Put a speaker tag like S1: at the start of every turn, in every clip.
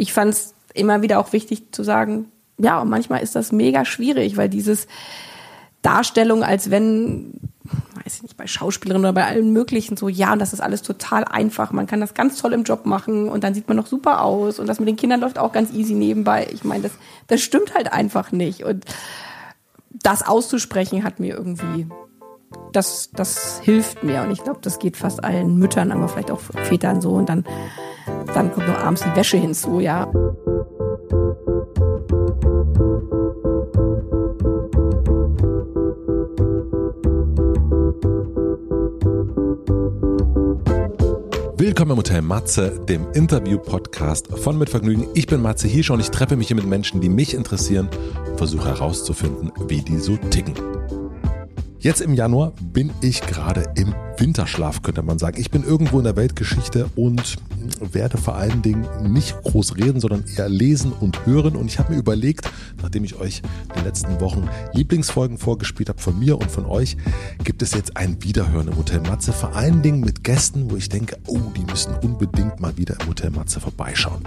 S1: ich fand es immer wieder auch wichtig zu sagen, ja, manchmal ist das mega schwierig, weil dieses Darstellung, als wenn, weiß ich nicht, bei Schauspielerinnen oder bei allen möglichen so, ja, und das ist alles total einfach, man kann das ganz toll im Job machen und dann sieht man noch super aus und das mit den Kindern läuft auch ganz easy nebenbei. Ich meine, das, das stimmt halt einfach nicht. Und das auszusprechen hat mir irgendwie das, das hilft mir. Und ich glaube, das geht fast allen Müttern, aber vielleicht auch Vätern so. Und dann, dann kommt noch abends die Wäsche hinzu, ja.
S2: Willkommen im Hotel Matze, dem Interview-Podcast von Mit Vergnügen. Ich bin Matze Hirsch und ich treffe mich hier mit Menschen, die mich interessieren und versuche herauszufinden, wie die so ticken. Jetzt im Januar bin ich gerade im Winterschlaf, könnte man sagen. Ich bin irgendwo in der Weltgeschichte und werde vor allen Dingen nicht groß reden, sondern eher lesen und hören. Und ich habe mir überlegt, nachdem ich euch in den letzten Wochen Lieblingsfolgen vorgespielt habe von mir und von euch, gibt es jetzt ein Wiederhören im Hotel Matze. Vor allen Dingen mit Gästen, wo ich denke, oh, die müssen unbedingt mal wieder im Hotel Matze vorbeischauen.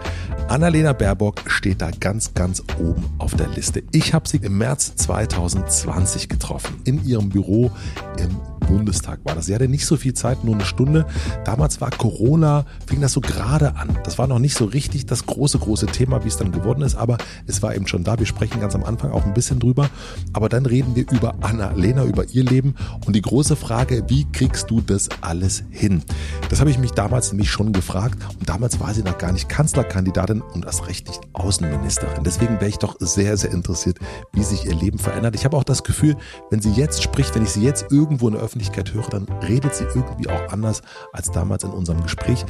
S2: Annalena Baerbock steht da ganz, ganz oben auf der Liste. Ich habe sie im März 2020 getroffen in ihrem Büro Büro im Bundestag war das. Sie hatte nicht so viel Zeit, nur eine Stunde. Damals war Corona, fing das so gerade an. Das war noch nicht so richtig das große, große Thema, wie es dann geworden ist, aber es war eben schon da. Wir sprechen ganz am Anfang auch ein bisschen drüber. Aber dann reden wir über Anna-Lena, über ihr Leben und die große Frage, wie kriegst du das alles hin? Das habe ich mich damals nämlich schon gefragt und damals war sie noch gar nicht Kanzlerkandidatin und erst recht nicht Außenministerin. Deswegen wäre ich doch sehr, sehr interessiert, wie sich ihr Leben verändert. Ich habe auch das Gefühl, wenn sie jetzt spricht, wenn ich sie jetzt irgendwo in der Öffentlichkeit Öffentlichkeit höre, dann redet sie irgendwie auch anders als damals in unserem Gespräch.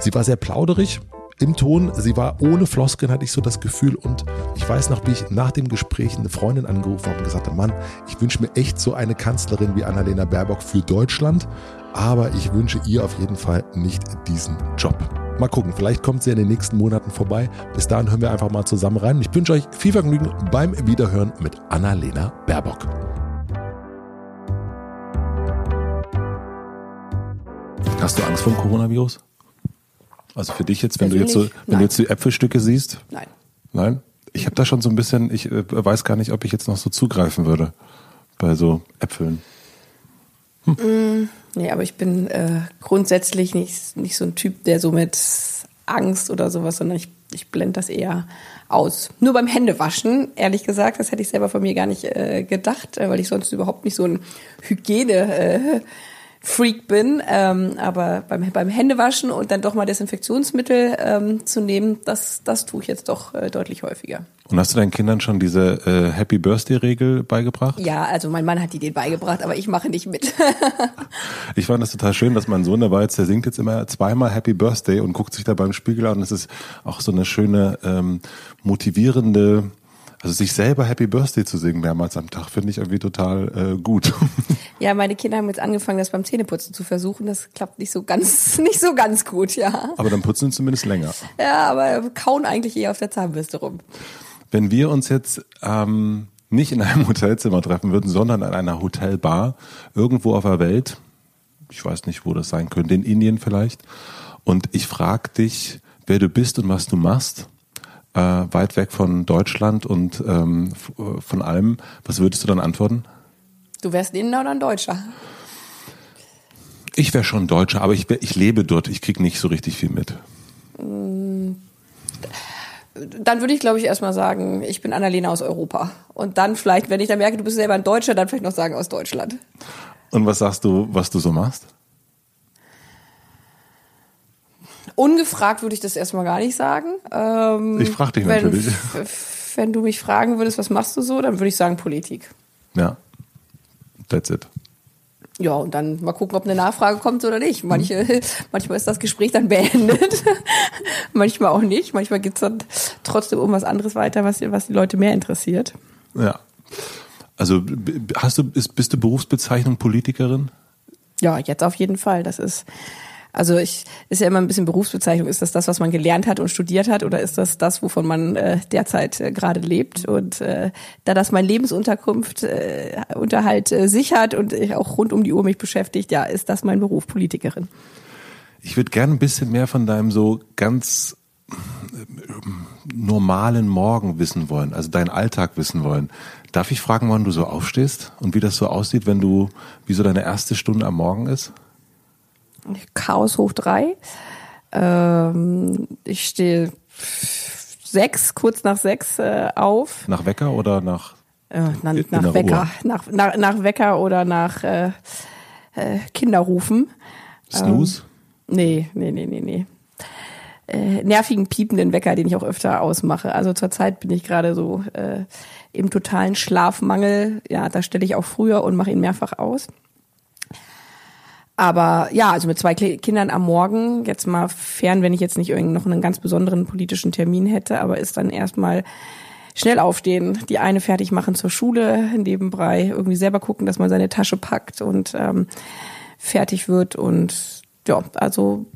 S2: Sie war sehr plauderig, im Ton. Sie war ohne Floskeln, hatte ich so das Gefühl. Und ich weiß noch, wie ich nach dem Gespräch eine Freundin angerufen habe und gesagt habe, Mann, ich wünsche mir echt so eine Kanzlerin wie Annalena Baerbock für Deutschland. Aber ich wünsche ihr auf jeden Fall nicht diesen Job. Mal gucken, vielleicht kommt sie in den nächsten Monaten vorbei. Bis dahin hören wir einfach mal zusammen rein. Ich wünsche euch viel Vergnügen beim Wiederhören mit Annalena Baerbock. Hast du Angst vor dem Coronavirus? Also für dich jetzt, wenn du jetzt so, wenn du jetzt die Äpfelstücke siehst?
S1: Nein.
S2: Nein? Ich habe da schon so ein bisschen, ich äh, weiß gar nicht, ob ich jetzt noch so zugreifen würde bei so Äpfeln.
S1: Hm. Nee, aber ich bin äh, grundsätzlich nicht, nicht so ein Typ, der so mit Angst oder sowas, sondern ich, ich blende das eher aus. Nur beim Händewaschen, ehrlich gesagt, das hätte ich selber von mir gar nicht äh, gedacht, äh, weil ich sonst überhaupt nicht so ein Hygiene äh, Freak bin, ähm, aber beim, beim Händewaschen und dann doch mal Desinfektionsmittel ähm, zu nehmen, das, das tue ich jetzt doch äh, deutlich häufiger.
S2: Und hast du deinen Kindern schon diese äh, Happy Birthday-Regel beigebracht?
S1: Ja, also mein Mann hat die den beigebracht, aber ich mache nicht mit.
S2: ich fand das total schön, dass mein Sohn, war jetzt, der singt jetzt immer zweimal Happy Birthday und guckt sich da beim Spiegel an. Das ist auch so eine schöne, ähm, motivierende also sich selber Happy Birthday zu singen mehrmals am Tag, finde ich irgendwie total äh, gut.
S1: Ja, meine Kinder haben jetzt angefangen, das beim Zähneputzen zu versuchen. Das klappt nicht so ganz, nicht so ganz gut, ja.
S2: Aber dann putzen sie zumindest länger.
S1: Ja, aber kauen eigentlich eher auf der Zahnbürste rum.
S2: Wenn wir uns jetzt ähm, nicht in einem Hotelzimmer treffen würden, sondern an einer Hotelbar irgendwo auf der Welt, ich weiß nicht, wo das sein könnte, in Indien vielleicht, und ich frage dich, wer du bist und was du machst, äh, weit weg von Deutschland und ähm, von allem, was würdest du dann antworten?
S1: Du wärst ein Inder oder ein Deutscher?
S2: Ich wäre schon Deutscher, aber ich, ich lebe dort. Ich kriege nicht so richtig viel mit.
S1: Mm. Dann würde ich, glaube ich, erstmal sagen, ich bin Annalena aus Europa. Und dann vielleicht, wenn ich dann merke, du bist selber ein Deutscher, dann vielleicht noch sagen aus Deutschland.
S2: Und was sagst du, was du so machst?
S1: Ungefragt würde ich das erstmal gar nicht sagen.
S2: Ähm, ich frage dich wenn, natürlich.
S1: Wenn du mich fragen würdest, was machst du so, dann würde ich sagen Politik.
S2: Ja. That's it.
S1: Ja, und dann mal gucken, ob eine Nachfrage kommt oder nicht. Manche, mhm. manchmal ist das Gespräch dann beendet, manchmal auch nicht. Manchmal geht's dann trotzdem um was anderes weiter, was, was die Leute mehr interessiert.
S2: Ja. Also hast du, bist du Berufsbezeichnung Politikerin?
S1: Ja, jetzt auf jeden Fall. Das ist also ich ist ja immer ein bisschen Berufsbezeichnung. Ist das das, was man gelernt hat und studiert hat, oder ist das das, wovon man äh, derzeit äh, gerade lebt? Und äh, da das mein Lebensunterkunft äh, Unterhalt äh, sichert und ich auch rund um die Uhr mich beschäftigt, ja, ist das mein Beruf Politikerin.
S2: Ich würde gerne ein bisschen mehr von deinem so ganz
S3: normalen Morgen wissen wollen, also deinen Alltag wissen wollen. Darf ich fragen, wann du so aufstehst und wie das so aussieht, wenn du, wie so deine erste Stunde am Morgen ist?
S1: Chaos hoch drei. Ähm, ich stehe sechs, kurz nach sechs äh, auf.
S3: Nach Wecker oder nach?
S1: Äh, nach, nach Wecker, nach, nach, nach Wecker oder nach äh, äh, Kinderrufen.
S3: Snooze?
S1: Ähm, nee, nee, nee, nee, nee. Äh, nervigen, piependen Wecker, den ich auch öfter ausmache. Also zurzeit bin ich gerade so äh, im totalen Schlafmangel. Ja, da stelle ich auch früher und mache ihn mehrfach aus. Aber ja, also mit zwei Kindern am Morgen, jetzt mal fern, wenn ich jetzt nicht irgend noch einen ganz besonderen politischen Termin hätte, aber ist dann erstmal schnell aufstehen, die eine fertig machen zur Schule, nebenbei irgendwie selber gucken, dass man seine Tasche packt und ähm, fertig wird. Und ja, also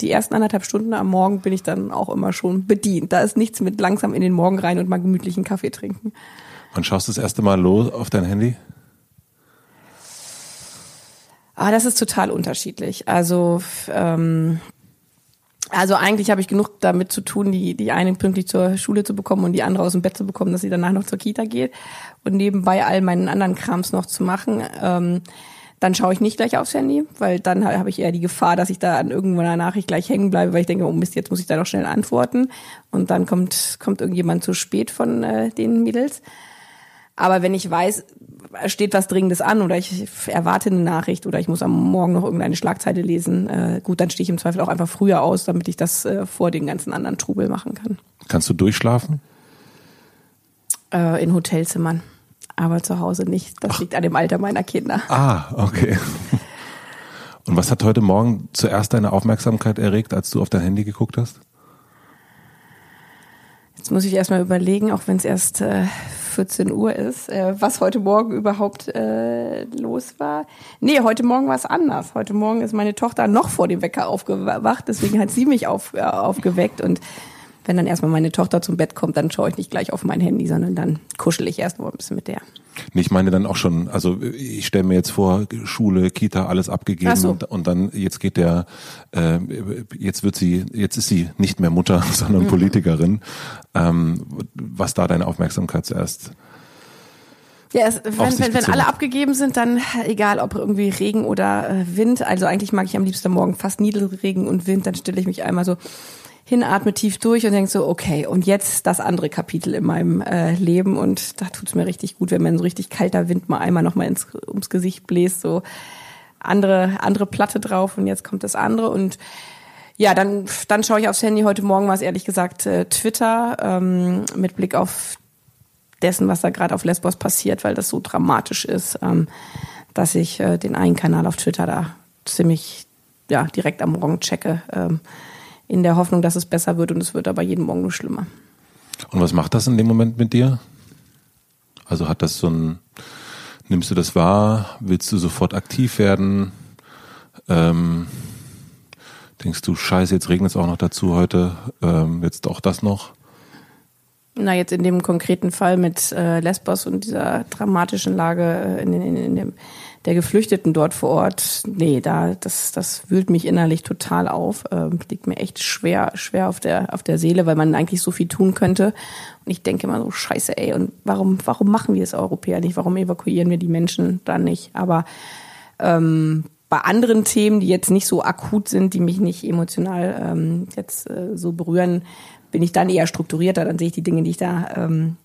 S1: die ersten anderthalb Stunden am Morgen bin ich dann auch immer schon bedient. Da ist nichts mit langsam in den Morgen rein und mal gemütlichen Kaffee trinken.
S3: Wann schaust du das erste Mal los auf dein Handy?
S1: Ah, das ist total unterschiedlich. Also ähm, also eigentlich habe ich genug damit zu tun, die, die eine pünktlich zur Schule zu bekommen und die andere aus dem Bett zu bekommen, dass sie danach noch zur Kita geht und nebenbei all meinen anderen Krams noch zu machen. Ähm, dann schaue ich nicht gleich aufs Handy, weil dann habe ich eher die Gefahr, dass ich da an irgendeiner Nachricht gleich hängen bleibe, weil ich denke, oh Mist, jetzt muss ich da noch schnell antworten. Und dann kommt, kommt irgendjemand zu spät von äh, den Mädels. Aber wenn ich weiß, steht was Dringendes an oder ich erwarte eine Nachricht oder ich muss am Morgen noch irgendeine Schlagzeile lesen, äh, gut, dann stehe ich im Zweifel auch einfach früher aus, damit ich das äh, vor den ganzen anderen Trubel machen kann.
S3: Kannst du durchschlafen?
S1: Äh, in Hotelzimmern, aber zu Hause nicht. Das Ach. liegt an dem Alter meiner Kinder.
S3: Ah, okay. Und was hat heute Morgen zuerst deine Aufmerksamkeit erregt, als du auf dein Handy geguckt hast?
S1: Jetzt muss ich erstmal überlegen, auch wenn es erst äh, 14 Uhr ist, äh, was heute Morgen überhaupt äh, los war. Nee, heute Morgen war es anders. Heute Morgen ist meine Tochter noch vor dem Wecker aufgewacht, deswegen hat sie mich auf, äh, aufgeweckt und wenn dann erstmal meine Tochter zum Bett kommt, dann schaue ich nicht gleich auf mein Handy, sondern dann kuschel ich erst mal ein bisschen mit der.
S3: Ich meine dann auch schon, also ich stelle mir jetzt vor, Schule, Kita, alles abgegeben so. und, und, dann jetzt geht der, äh, jetzt wird sie, jetzt ist sie nicht mehr Mutter, sondern mhm. Politikerin. Ähm, was da deine Aufmerksamkeit zuerst
S1: ja, es, wenn, wenn, wenn alle abgegeben sind, dann egal ob irgendwie Regen oder äh, Wind, also eigentlich mag ich am liebsten morgen fast Niedelregen und Wind, dann stelle ich mich einmal so hinatme tief durch und denk so, okay, und jetzt das andere Kapitel in meinem äh, Leben und da tut's mir richtig gut, wenn mir so richtig kalter Wind mal einmal nochmal ins, ums Gesicht bläst, so andere, andere Platte drauf und jetzt kommt das andere und ja, dann, dann schaue ich aufs Handy. Heute Morgen war es ehrlich gesagt äh, Twitter ähm, mit Blick auf dessen, was da gerade auf Lesbos passiert, weil das so dramatisch ist, ähm, dass ich äh, den einen Kanal auf Twitter da ziemlich ja, direkt am Morgen checke. Ähm, in der Hoffnung, dass es besser wird und es wird aber jeden Morgen nur schlimmer.
S3: Und was macht das in dem Moment mit dir? Also hat das so ein, nimmst du das wahr? Willst du sofort aktiv werden? Ähm, denkst du, scheiße, jetzt regnet es auch noch dazu heute, ähm, jetzt auch das noch?
S1: Na, jetzt in dem konkreten Fall mit äh, Lesbos und dieser dramatischen Lage äh, in, in, in dem der Geflüchteten dort vor Ort, nee, da, das, das wühlt mich innerlich total auf. Ähm, liegt mir echt schwer, schwer auf der, auf der Seele, weil man eigentlich so viel tun könnte. Und ich denke immer so, scheiße, ey, und warum, warum machen wir es Europäer nicht? Warum evakuieren wir die Menschen dann nicht? Aber ähm, bei anderen Themen, die jetzt nicht so akut sind, die mich nicht emotional ähm, jetzt äh, so berühren, bin ich dann eher strukturierter. Dann sehe ich die Dinge, die ich da ähm,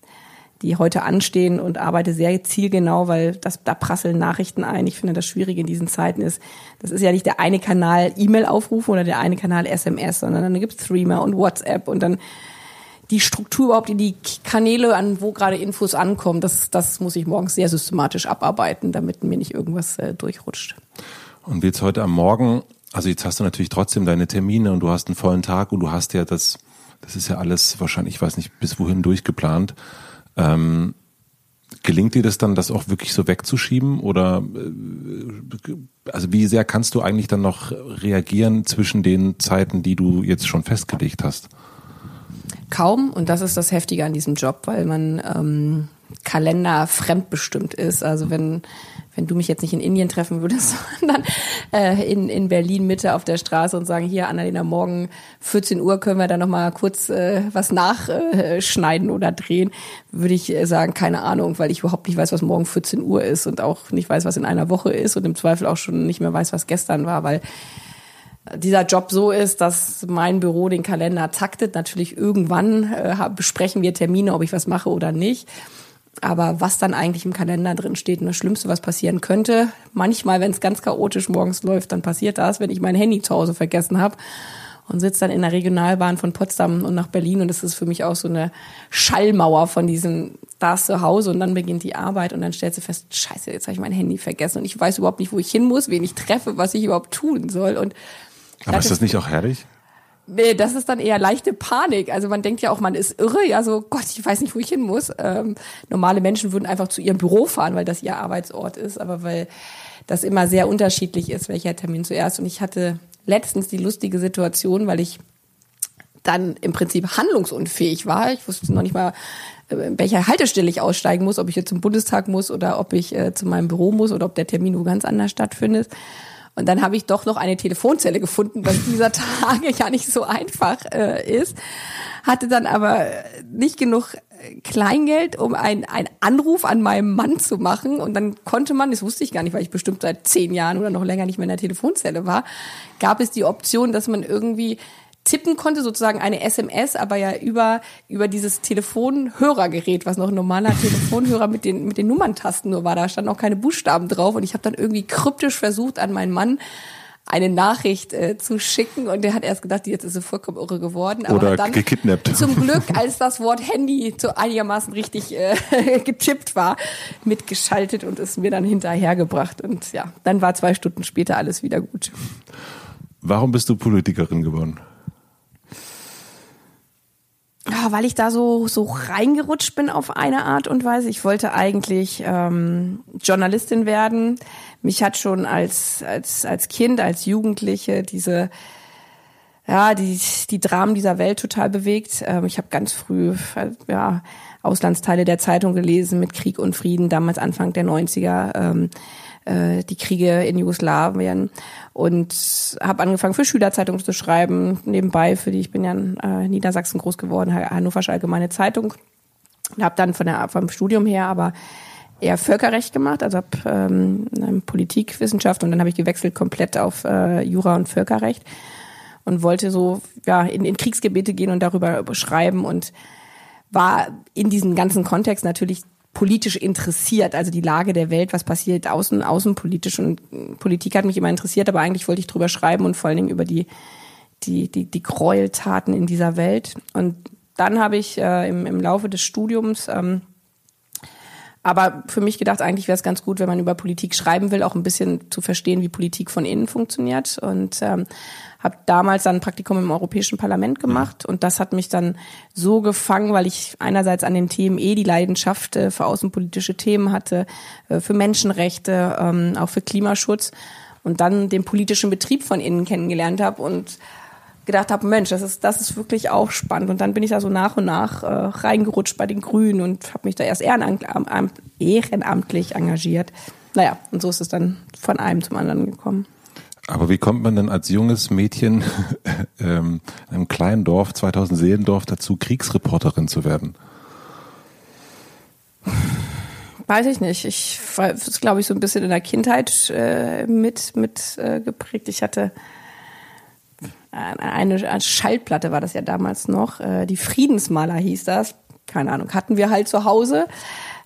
S1: die heute anstehen und arbeite sehr zielgenau, weil das, da prasseln Nachrichten ein. Ich finde, das Schwierige in diesen Zeiten ist, das ist ja nicht der eine Kanal E-Mail aufrufen oder der eine Kanal SMS, sondern dann gibt's Threema und WhatsApp und dann die Struktur überhaupt in die Kanäle, an wo gerade Infos ankommen, das, das muss ich morgens sehr systematisch abarbeiten, damit mir nicht irgendwas äh, durchrutscht.
S3: Und jetzt heute am Morgen, also jetzt hast du natürlich trotzdem deine Termine und du hast einen vollen Tag und du hast ja das, das ist ja alles wahrscheinlich, ich weiß nicht, bis wohin durchgeplant. Ähm, gelingt dir das dann, das auch wirklich so wegzuschieben? Oder äh, also wie sehr kannst du eigentlich dann noch reagieren zwischen den Zeiten, die du jetzt schon festgelegt hast?
S1: Kaum, und das ist das Heftige an diesem Job, weil man ähm, Kalender fremdbestimmt ist. Also wenn wenn du mich jetzt nicht in Indien treffen würdest, sondern äh, in, in Berlin Mitte auf der Straße und sagen, hier Annalena, morgen 14 Uhr können wir da nochmal kurz äh, was nachschneiden äh, oder drehen, würde ich äh, sagen, keine Ahnung, weil ich überhaupt nicht weiß, was morgen 14 Uhr ist und auch nicht weiß, was in einer Woche ist und im Zweifel auch schon nicht mehr weiß, was gestern war, weil dieser Job so ist, dass mein Büro den Kalender taktet. Natürlich irgendwann äh, besprechen wir Termine, ob ich was mache oder nicht. Aber was dann eigentlich im Kalender drin steht und das Schlimmste, was passieren könnte, manchmal, wenn es ganz chaotisch morgens läuft, dann passiert das, wenn ich mein Handy zu Hause vergessen habe und sitze dann in der Regionalbahn von Potsdam und nach Berlin und das ist für mich auch so eine Schallmauer von diesem da ist zu Hause und dann beginnt die Arbeit und dann stellst du fest, scheiße, jetzt habe ich mein Handy vergessen und ich weiß überhaupt nicht, wo ich hin muss, wen ich treffe, was ich überhaupt tun soll und
S3: aber ist das nicht auch herrlich?
S1: Nee, das ist dann eher leichte Panik. Also man denkt ja auch, man ist irre, ja so, Gott, ich weiß nicht, wo ich hin muss. Ähm, normale Menschen würden einfach zu ihrem Büro fahren, weil das ihr Arbeitsort ist, aber weil das immer sehr unterschiedlich ist, welcher Termin zuerst. Und ich hatte letztens die lustige Situation, weil ich dann im Prinzip handlungsunfähig war. Ich wusste noch nicht mal, äh, in welcher Haltestelle ich aussteigen muss, ob ich jetzt zum Bundestag muss oder ob ich äh, zu meinem Büro muss oder ob der Termin wo ganz anders stattfindet. Und dann habe ich doch noch eine Telefonzelle gefunden, was dieser Tage ja nicht so einfach äh, ist. Hatte dann aber nicht genug Kleingeld, um einen Anruf an meinem Mann zu machen. Und dann konnte man, das wusste ich gar nicht, weil ich bestimmt seit zehn Jahren oder noch länger nicht mehr in der Telefonzelle war, gab es die Option, dass man irgendwie tippen konnte, sozusagen eine SMS, aber ja über, über dieses Telefonhörergerät, was noch ein normaler Telefonhörer mit den, mit den Nummerntasten nur war. Da standen auch keine Buchstaben drauf und ich habe dann irgendwie kryptisch versucht, an meinen Mann eine Nachricht äh, zu schicken und der hat erst gedacht, jetzt ist sie vollkommen irre geworden.
S3: Aber Oder dann gekidnappt.
S1: Zum Glück, als das Wort Handy so einigermaßen richtig äh, getippt war, mitgeschaltet und es mir dann hinterhergebracht. Und ja, dann war zwei Stunden später alles wieder gut.
S3: Warum bist du Politikerin geworden?
S1: Ja, weil ich da so so reingerutscht bin auf eine Art und Weise. Ich wollte eigentlich ähm, Journalistin werden. Mich hat schon als als als Kind, als Jugendliche diese ja die die Dramen dieser Welt total bewegt. Ähm, ich habe ganz früh ja Auslandsteile der Zeitung gelesen mit Krieg und Frieden, damals Anfang der 90er. Ähm, äh, die Kriege in Jugoslawien und habe angefangen für Schülerzeitungen zu schreiben, nebenbei für die, ich bin ja in äh, Niedersachsen groß geworden, Hannoversche Allgemeine Zeitung. Und habe dann von der, vom Studium her aber eher Völkerrecht gemacht, also habe ähm, Politikwissenschaft und dann habe ich gewechselt komplett auf äh, Jura und Völkerrecht und wollte so ja in, in Kriegsgebiete gehen und darüber schreiben und war in diesem ganzen Kontext natürlich politisch interessiert, also die Lage der Welt, was passiert außen, außenpolitisch und Politik hat mich immer interessiert, aber eigentlich wollte ich drüber schreiben und vor allen Dingen über die, die, die, die Gräueltaten in dieser Welt. Und dann habe ich äh, im, im Laufe des Studiums ähm, aber für mich gedacht, eigentlich wäre es ganz gut, wenn man über Politik schreiben will, auch ein bisschen zu verstehen, wie Politik von innen funktioniert. Und ähm, habe damals dann ein Praktikum im Europäischen Parlament gemacht. Und das hat mich dann so gefangen, weil ich einerseits an den Themen eh die Leidenschaft äh, für außenpolitische Themen hatte, äh, für Menschenrechte, ähm, auch für Klimaschutz. Und dann den politischen Betrieb von innen kennengelernt habe und gedacht habe, Mensch, das ist, das ist wirklich auch spannend. Und dann bin ich da so nach und nach äh, reingerutscht bei den Grünen und habe mich da erst ehrenamtlich engagiert. Naja, und so ist es dann von einem zum anderen gekommen.
S3: Aber wie kommt man denn als junges Mädchen ähm, in einem kleinen Dorf, 2000 Seelendorf, dazu, Kriegsreporterin zu werden?
S1: Weiß ich nicht. Ich war, glaube ich, so ein bisschen in der Kindheit äh, mit, mit äh, geprägt. Ich hatte eine, Schallplatte war das ja damals noch. Äh, die Friedensmaler hieß das. Keine Ahnung, hatten wir halt zu Hause.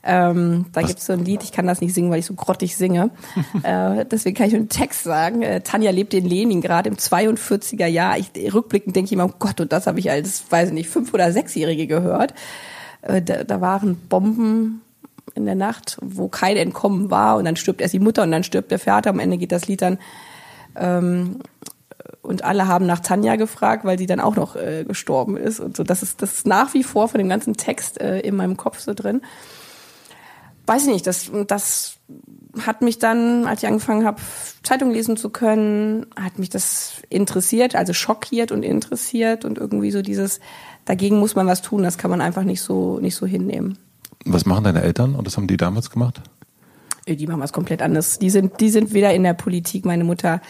S1: Ähm, da gibt es so ein Lied, ich kann das nicht singen, weil ich so grottig singe. äh, deswegen kann ich nur einen Text sagen. Äh, Tanja lebt in Leningrad im 42er Jahr. Ich, rückblickend denke ich immer, oh Gott, und das habe ich als, weiß ich nicht, fünf- oder sechsjährige gehört. Äh, da, da waren Bomben in der Nacht, wo kein Entkommen war. Und dann stirbt erst die Mutter und dann stirbt der Vater. Am Ende geht das Lied dann ähm, und alle haben nach Tanja gefragt, weil sie dann auch noch äh, gestorben ist und so. Das ist das ist nach wie vor von dem ganzen Text äh, in meinem Kopf so drin weiß ich nicht, das, das hat mich dann, als ich angefangen habe, Zeitung lesen zu können, hat mich das interessiert, also schockiert und interessiert und irgendwie so dieses, dagegen muss man was tun, das kann man einfach nicht so, nicht so hinnehmen.
S3: Was machen deine Eltern und das haben die damals gemacht?
S1: Äh, die machen was komplett anderes. Die sind, die sind wieder in der Politik. Meine Mutter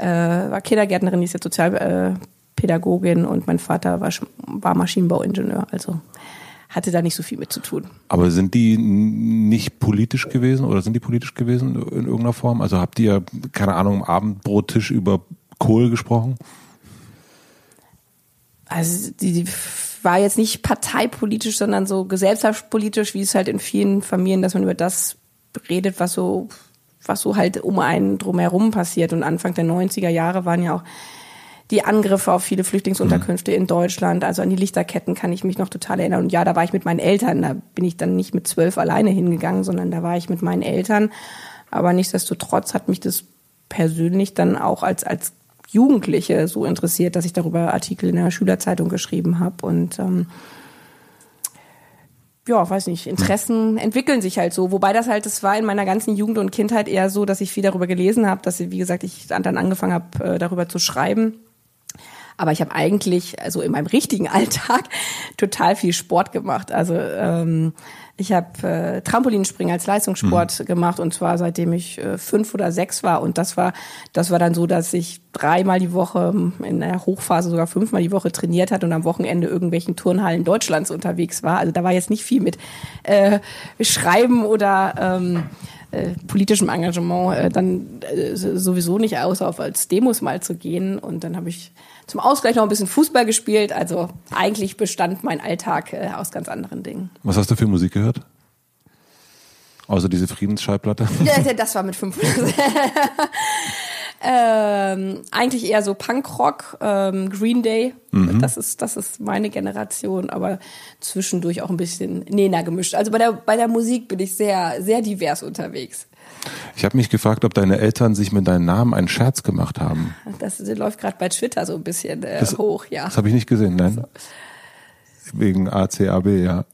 S1: äh, war Kindergärtnerin, die ist jetzt Sozialpädagogin und mein Vater war, war Maschinenbauingenieur. Also hatte da nicht so viel mit zu tun.
S3: Aber sind die nicht politisch gewesen oder sind die politisch gewesen in irgendeiner Form? Also habt ihr, keine Ahnung, am Abendbrottisch über Kohl gesprochen?
S1: Also die, die war jetzt nicht parteipolitisch, sondern so gesellschaftspolitisch, wie es halt in vielen Familien, dass man über das redet, was so, was so halt um einen drumherum passiert. Und Anfang der 90er Jahre waren ja auch die Angriffe auf viele Flüchtlingsunterkünfte mhm. in Deutschland, also an die Lichterketten kann ich mich noch total erinnern. Und ja, da war ich mit meinen Eltern, da bin ich dann nicht mit zwölf alleine hingegangen, sondern da war ich mit meinen Eltern. Aber nichtsdestotrotz hat mich das persönlich dann auch als, als Jugendliche so interessiert, dass ich darüber Artikel in der Schülerzeitung geschrieben habe. Und ähm, ja, weiß nicht, Interessen entwickeln sich halt so. Wobei das halt, das war in meiner ganzen Jugend und Kindheit eher so, dass ich viel darüber gelesen habe, dass, wie gesagt, ich dann angefangen habe, äh, darüber zu schreiben. Aber ich habe eigentlich, also in meinem richtigen Alltag, total viel Sport gemacht. Also ähm, ich habe äh, Trampolinspringen als Leistungssport mhm. gemacht und zwar seitdem ich äh, fünf oder sechs war. Und das war, das war dann so, dass ich dreimal die Woche, in der Hochphase sogar fünfmal die Woche trainiert hat und am Wochenende irgendwelchen Turnhallen Deutschlands unterwegs war. Also da war jetzt nicht viel mit äh, Schreiben oder ähm, äh, politischem Engagement äh, dann äh, sowieso nicht, außer auf als Demos mal zu gehen. Und dann habe ich zum Ausgleich noch ein bisschen Fußball gespielt. Also eigentlich bestand mein Alltag äh, aus ganz anderen Dingen.
S3: Was hast du für Musik gehört? Außer diese Friedensschallplatte?
S1: Ja, das war mit fünf. ähm, eigentlich eher so Punkrock, ähm, Green Day. Mhm. Das ist das ist meine Generation, aber zwischendurch auch ein bisschen Nena gemischt. Also bei der bei der Musik bin ich sehr sehr divers unterwegs.
S3: Ich habe mich gefragt, ob deine Eltern sich mit deinem Namen einen Scherz gemacht haben.
S1: Das läuft gerade bei Twitter so ein bisschen äh, das, hoch, ja.
S3: Das habe ich nicht gesehen, nein. Also. Wegen ACAB, ja.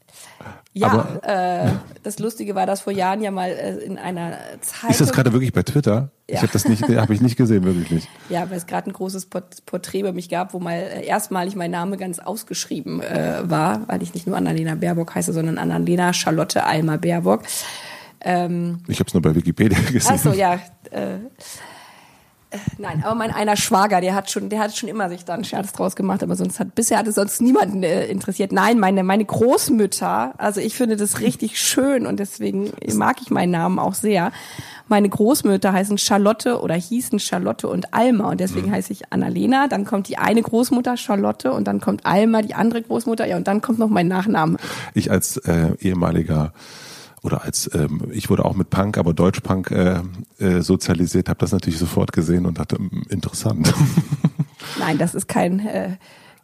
S1: Ja, Aber, äh, das Lustige war, dass vor Jahren ja mal äh, in einer Zeitung.
S3: Ist das gerade wirklich bei Twitter? Ja. Ich habe das nicht, habe ich nicht gesehen, wirklich nicht.
S1: Ja, weil es gerade ein großes Porträt über mich gab, wo mal äh, erstmalig mein Name ganz ausgeschrieben äh, war, weil ich nicht nur Annalena Baerbock heiße, sondern Annalena Charlotte Alma Baerbock.
S3: Ähm, ich habe es nur bei Wikipedia gesehen.
S1: Ach so, ja. Äh, nein, aber mein einer Schwager, der hat schon, der hat schon immer sich da einen Scherz draus gemacht, aber sonst hat bisher hat es sonst niemanden äh, interessiert. Nein, meine meine Großmütter, also ich finde das richtig schön und deswegen mag ich meinen Namen auch sehr. Meine Großmütter heißen Charlotte oder hießen Charlotte und Alma und deswegen mhm. heiße ich Annalena. Dann kommt die eine Großmutter Charlotte und dann kommt Alma, die andere Großmutter, ja und dann kommt noch mein Nachname.
S3: Ich als äh, ehemaliger oder als ähm, ich wurde auch mit Punk, aber Deutschpunk äh, äh, sozialisiert, habe das natürlich sofort gesehen und dachte, hm, interessant.
S1: Nein, das ist kein äh,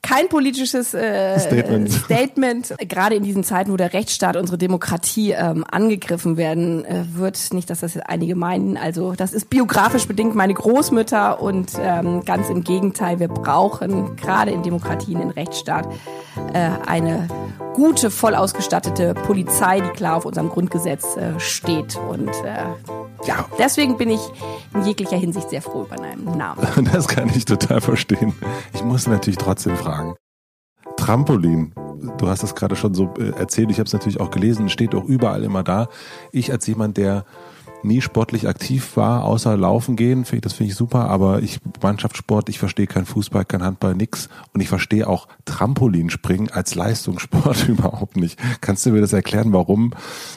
S1: kein politisches äh, Statement. Statement. Gerade in diesen Zeiten, wo der Rechtsstaat, unsere Demokratie ähm, angegriffen werden äh, wird, nicht, dass das jetzt einige meinen. Also das ist biografisch bedingt meine Großmütter und ähm, ganz im Gegenteil, wir brauchen gerade in Demokratien, in Rechtsstaat äh, eine gute, voll ausgestattete Polizei, die klar auf unserem Grundgesetz äh, steht. Und äh, ja, deswegen bin ich in jeglicher Hinsicht sehr froh über meinen Namen.
S3: Das kann ich total verstehen. Ich muss natürlich trotzdem fragen. Trampolin. Du hast das gerade schon so äh, erzählt. Ich habe es natürlich auch gelesen. Steht auch überall immer da. Ich als jemand, der nie sportlich aktiv war, außer Laufen gehen, das finde ich super, aber ich Mannschaftssport, ich verstehe kein Fußball, kein Handball, nix und ich verstehe auch Trampolinspringen als Leistungssport überhaupt nicht. Kannst du mir das erklären, warum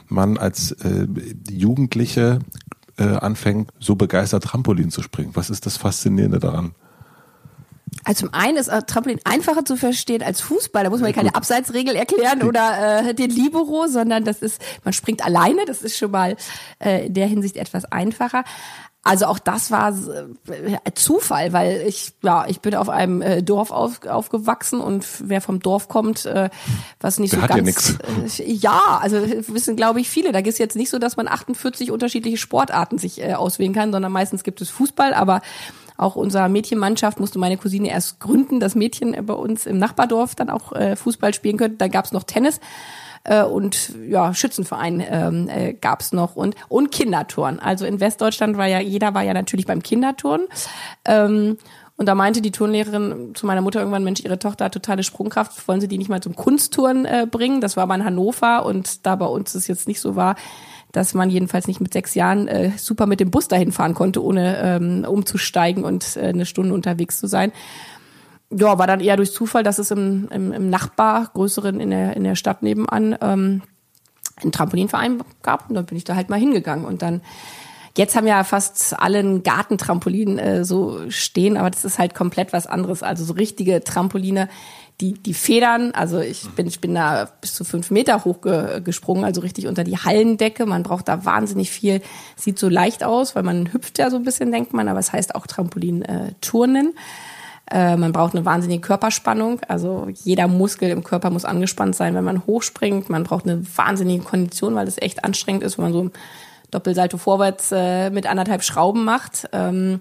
S3: man als äh, Jugendliche äh, anfängt, so begeistert Trampolin zu springen? Was ist das Faszinierende daran?
S1: Also zum einen ist Trampolin einfacher zu verstehen als Fußball. Da muss man keine Abseitsregel erklären oder äh, den Libero, sondern das ist, man springt alleine. Das ist schon mal äh, in der Hinsicht etwas einfacher. Also auch das war äh, Zufall, weil ich ja ich bin auf einem äh, Dorf auf, aufgewachsen und wer vom Dorf kommt, äh, was nicht Der so ganz ja, äh, ja, also wissen glaube ich viele. Da ist jetzt nicht so, dass man 48 unterschiedliche Sportarten sich äh, auswählen kann, sondern meistens gibt es Fußball, aber auch unserer Mädchenmannschaft musste meine Cousine erst gründen, dass Mädchen bei uns im Nachbardorf dann auch äh, Fußball spielen könnten. Da gab es noch Tennis äh, und ja Schützenverein ähm, äh, gab es noch und und Kinderturn. Also in Westdeutschland war ja jeder war ja natürlich beim Kinderturn. Ähm, Und da meinte die Turnlehrerin zu meiner Mutter irgendwann, Mensch, ihre Tochter hat totale Sprungkraft, wollen sie die nicht mal zum Kunsttouren äh, bringen? Das war aber in Hannover und da bei uns es jetzt nicht so war, dass man jedenfalls nicht mit sechs Jahren äh, super mit dem Bus dahin fahren konnte, ohne ähm, umzusteigen und äh, eine Stunde unterwegs zu sein. Ja, war dann eher durch Zufall, dass es im, im, im Nachbar, größeren in der, in der Stadt nebenan, ähm, einen Trampolinverein gab und dann bin ich da halt mal hingegangen und dann Jetzt haben ja fast alle ein Gartentrampolin äh, so stehen, aber das ist halt komplett was anderes. Also so richtige Trampoline, die, die Federn, also ich bin, ich bin da bis zu fünf Meter hoch ge, gesprungen, also richtig unter die Hallendecke. Man braucht da wahnsinnig viel. Sieht so leicht aus, weil man hüpft ja so ein bisschen, denkt man, aber es heißt auch Trampolin-Turnen. Äh, man braucht eine wahnsinnige Körperspannung. Also jeder Muskel im Körper muss angespannt sein, wenn man hochspringt. Man braucht eine wahnsinnige Kondition, weil es echt anstrengend ist, wenn man so Doppelsalto vorwärts äh, mit anderthalb Schrauben macht. Ähm,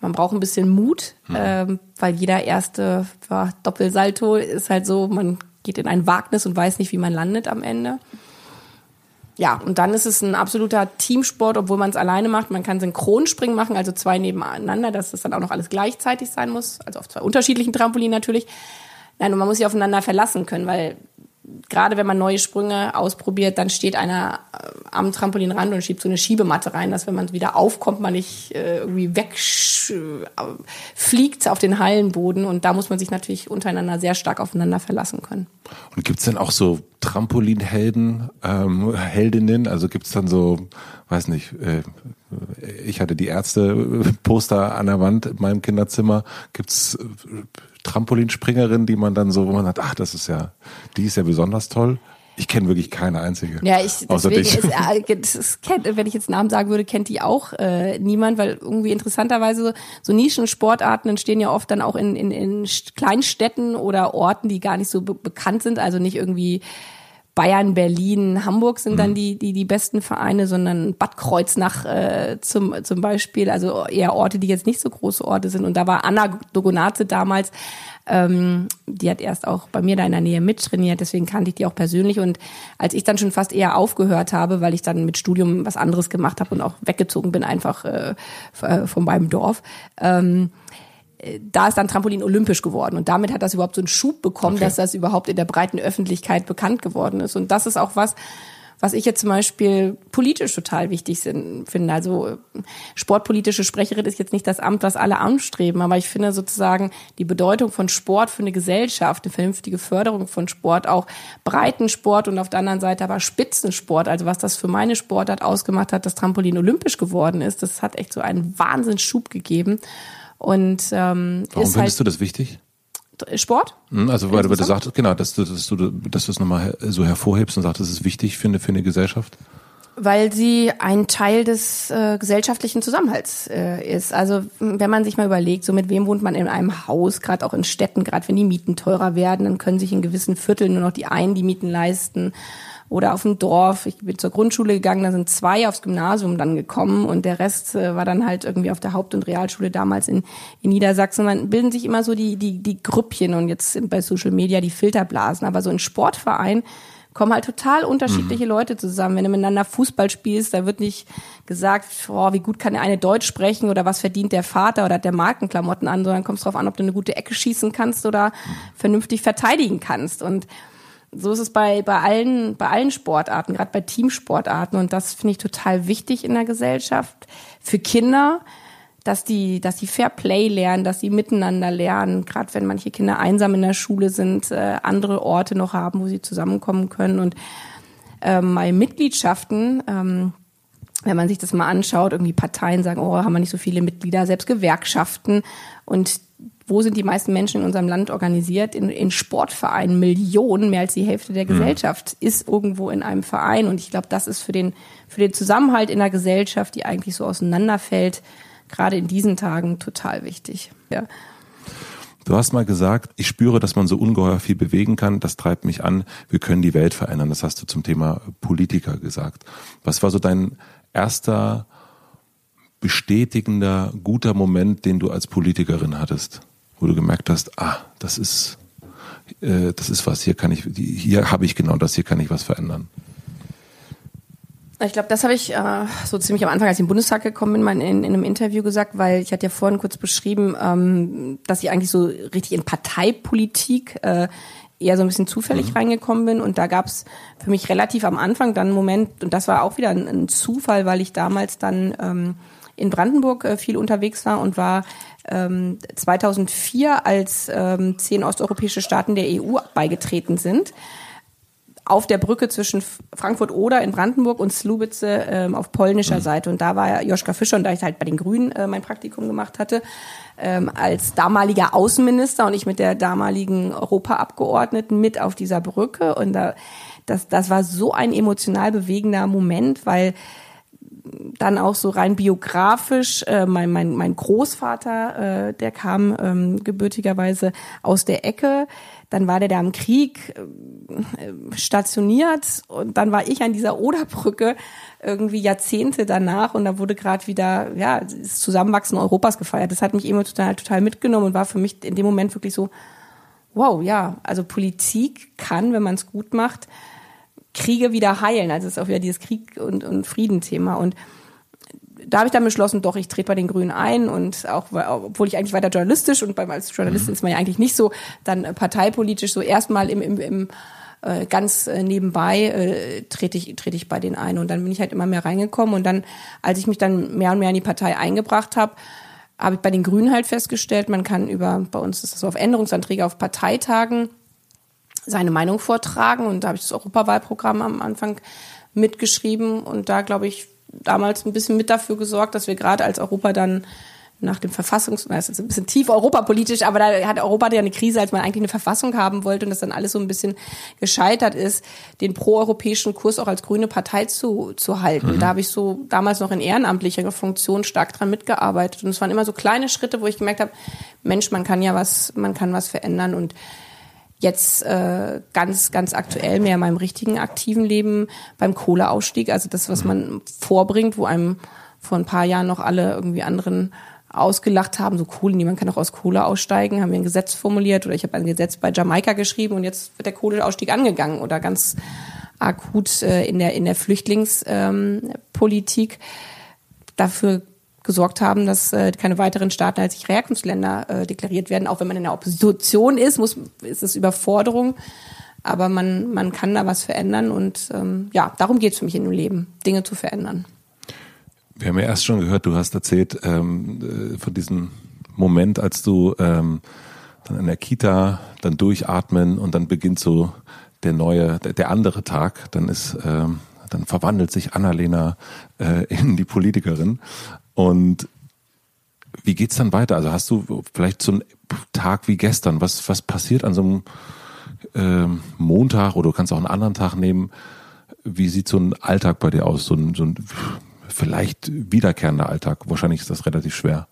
S1: man braucht ein bisschen Mut, mhm. ähm, weil jeder erste ja, Doppelsalto ist halt so, man geht in ein Wagnis und weiß nicht, wie man landet am Ende. Ja, und dann ist es ein absoluter Teamsport, obwohl man es alleine macht. Man kann Synchronspringen machen, also zwei nebeneinander, dass das dann auch noch alles gleichzeitig sein muss, also auf zwei unterschiedlichen Trampolinen natürlich. Nein, und man muss sich aufeinander verlassen können, weil gerade wenn man neue Sprünge ausprobiert, dann steht einer äh, am Trampolinrand und schiebt so eine Schiebematte rein, dass wenn man wieder aufkommt, man nicht äh, irgendwie wegfliegt auf den Hallenboden. Und da muss man sich natürlich untereinander sehr stark aufeinander verlassen können.
S3: Und gibt's denn auch so Trampolinhelden, ähm, Heldinnen? Also gibt's dann so, weiß nicht, äh, ich hatte die Ärzte-Poster an der Wand in meinem Kinderzimmer. Gibt's Trampolinspringerin, die man dann so, wo man sagt, ach, das ist ja, die ist ja besonders toll. Ich kenne wirklich keine einzige.
S1: Ja, ich außer dich. Ist, äh, das kennt, wenn ich jetzt Namen sagen würde, kennt die auch äh, niemand, weil irgendwie interessanterweise so, so Nischensportarten entstehen ja oft dann auch in, in, in Kleinstädten oder Orten, die gar nicht so be bekannt sind, also nicht irgendwie Bayern, Berlin, Hamburg sind dann mhm. die, die, die besten Vereine, sondern Bad Kreuznach äh, zum, zum Beispiel, also eher Orte, die jetzt nicht so große Orte sind. Und da war Anna Dogonate damals, ähm, die hat erst auch bei mir da in der Nähe mittrainiert, deswegen kannte ich die auch persönlich. Und als ich dann schon fast eher aufgehört habe, weil ich dann mit Studium was anderes gemacht habe und auch weggezogen bin, einfach äh, äh von meinem Dorf, ähm, da ist dann Trampolin olympisch geworden und damit hat das überhaupt so einen Schub bekommen, okay. dass das überhaupt in der breiten Öffentlichkeit bekannt geworden ist. Und das ist auch was, was ich jetzt zum Beispiel politisch total wichtig finde. Also sportpolitische Sprecherin ist jetzt nicht das Amt, was alle anstreben, aber ich finde sozusagen die Bedeutung von Sport für eine Gesellschaft, eine vernünftige Förderung von Sport, auch Breitensport und auf der anderen Seite aber Spitzensport, also was das für meine Sportart ausgemacht hat, dass Trampolin olympisch geworden ist, das hat echt so einen Wahnsinnsschub gegeben. Und ähm,
S3: Warum findest halt du das wichtig?
S1: Sport?
S3: Hm, also weil, weil du sagst, genau, dass du, dass du, dass du es nochmal so hervorhebst und sagst, das ist wichtig für eine, für eine Gesellschaft.
S1: Weil sie ein Teil des äh, gesellschaftlichen Zusammenhalts äh, ist. Also wenn man sich mal überlegt, so mit wem wohnt man in einem Haus, gerade auch in Städten, gerade wenn die Mieten teurer werden, dann können sich in gewissen Vierteln nur noch die einen die Mieten leisten oder auf dem Dorf. Ich bin zur Grundschule gegangen, da sind zwei aufs Gymnasium dann gekommen und der Rest äh, war dann halt irgendwie auf der Haupt- und Realschule damals in, in Niedersachsen. Dann bilden sich immer so die, die, die Grüppchen und jetzt sind bei Social Media die Filterblasen. Aber so ein Sportverein kommen halt total unterschiedliche mhm. Leute zusammen. Wenn du miteinander Fußball spielst, da wird nicht gesagt, oh, wie gut kann der eine Deutsch sprechen oder was verdient der Vater oder hat der Markenklamotten an, sondern kommst drauf an, ob du eine gute Ecke schießen kannst oder vernünftig verteidigen kannst. Und so ist es bei, bei allen, bei allen Sportarten, gerade bei Teamsportarten. Und das finde ich total wichtig in der Gesellschaft. Für Kinder, dass die, dass die Fair Play lernen, dass sie miteinander lernen. Gerade wenn manche Kinder einsam in der Schule sind, äh, andere Orte noch haben, wo sie zusammenkommen können. Und ähm, bei Mitgliedschaften, ähm, wenn man sich das mal anschaut, irgendwie Parteien sagen, oh, haben wir nicht so viele Mitglieder, selbst Gewerkschaften. Und wo sind die meisten Menschen in unserem Land organisiert? In, in Sportvereinen, Millionen, mehr als die Hälfte der mhm. Gesellschaft ist irgendwo in einem Verein. Und ich glaube, das ist für den, für den Zusammenhalt in der Gesellschaft, die eigentlich so auseinanderfällt, gerade in diesen Tagen total wichtig. Ja.
S3: Du hast mal gesagt, ich spüre, dass man so ungeheuer viel bewegen kann. Das treibt mich an. Wir können die Welt verändern. Das hast du zum Thema Politiker gesagt. Was war so dein erster bestätigender, guter Moment, den du als Politikerin hattest? Wo du gemerkt hast, ah, das ist, äh, das ist was, hier kann ich, hier habe ich genau das, hier kann ich was verändern?
S1: Ich glaube, das habe ich äh, so ziemlich am Anfang, als ich im Bundestag gekommen bin, mal in, in einem Interview gesagt, weil ich hatte ja vorhin kurz beschrieben, ähm, dass ich eigentlich so richtig in Parteipolitik äh, eher so ein bisschen zufällig mhm. reingekommen bin. Und da gab es für mich relativ am Anfang dann einen Moment, und das war auch wieder ein, ein Zufall, weil ich damals dann ähm, in Brandenburg äh, viel unterwegs war und war ähm, 2004, als ähm, zehn osteuropäische Staaten der EU beigetreten sind auf der Brücke zwischen Frankfurt-Oder in Brandenburg und Slubice ähm, auf polnischer mhm. Seite. Und da war Joschka Fischer, und da ich halt bei den Grünen äh, mein Praktikum gemacht hatte, ähm, als damaliger Außenminister und ich mit der damaligen Europaabgeordneten mit auf dieser Brücke. Und da, das, das war so ein emotional bewegender Moment, weil dann auch so rein biografisch, äh, mein, mein, mein Großvater, äh, der kam ähm, gebürtigerweise aus der Ecke, dann war der da im Krieg äh, stationiert und dann war ich an dieser Oderbrücke irgendwie Jahrzehnte danach und da wurde gerade wieder ja das Zusammenwachsen Europas gefeiert. Das hat mich emotional total mitgenommen und war für mich in dem Moment wirklich so wow, ja, also Politik kann, wenn man es gut macht, Kriege wieder heilen. Also es ist auch wieder dieses Krieg- und, und Friedenthema. Und da habe ich dann beschlossen, doch, ich trete bei den Grünen ein und auch, obwohl ich eigentlich weiter journalistisch und beim als Journalistin mhm. ist man ja eigentlich nicht so dann parteipolitisch so erstmal im, im, im äh, ganz äh, nebenbei äh, trete ich trete ich bei denen ein und dann bin ich halt immer mehr reingekommen und dann als ich mich dann mehr und mehr in die Partei eingebracht habe habe ich bei den Grünen halt festgestellt man kann über bei uns ist das so auf Änderungsanträge auf Parteitagen seine Meinung vortragen und da habe ich das Europawahlprogramm am Anfang mitgeschrieben und da glaube ich damals ein bisschen mit dafür gesorgt, dass wir gerade als Europa dann nach dem Verfassungs, das ist ein bisschen tief europapolitisch, aber da hat Europa ja eine Krise, als man eigentlich eine Verfassung haben wollte und das dann alles so ein bisschen gescheitert ist, den proeuropäischen Kurs auch als grüne Partei zu, zu halten. Mhm. Da habe ich so damals noch in ehrenamtlicher Funktion stark dran mitgearbeitet und es waren immer so kleine Schritte, wo ich gemerkt habe, Mensch, man kann ja was, man kann was verändern und jetzt äh, ganz, ganz aktuell mehr in meinem richtigen aktiven Leben beim Kohleausstieg, also das, was man vorbringt, wo einem vor ein paar Jahren noch alle irgendwie anderen ausgelacht haben, so Kohle, niemand kann auch aus Kohle aussteigen, haben wir ein Gesetz formuliert oder ich habe ein Gesetz bei Jamaika geschrieben und jetzt wird der Kohleausstieg angegangen oder ganz akut äh, in der in der Flüchtlingspolitik. Ähm, Dafür gesorgt haben, dass äh, keine weiteren Staaten als sich Herkunftsländer äh, deklariert werden. Auch wenn man in der Opposition ist, muss, ist es Überforderung. Aber man, man kann da was verändern und ähm, ja, darum geht es für mich in dem Leben, Dinge zu verändern.
S3: Wir haben ja erst schon gehört, du hast erzählt ähm, äh, von diesem Moment, als du ähm, dann in der Kita dann durchatmen und dann beginnt so der neue, der, der andere Tag, dann ist ähm, dann verwandelt sich Annalena äh, in die Politikerin. Und wie geht's dann weiter? Also hast du vielleicht so einen Tag wie gestern? Was, was passiert an so einem ähm, Montag oder du kannst auch einen anderen Tag nehmen? Wie sieht so ein Alltag bei dir aus? So ein, so ein vielleicht wiederkehrender Alltag? Wahrscheinlich ist das relativ schwer.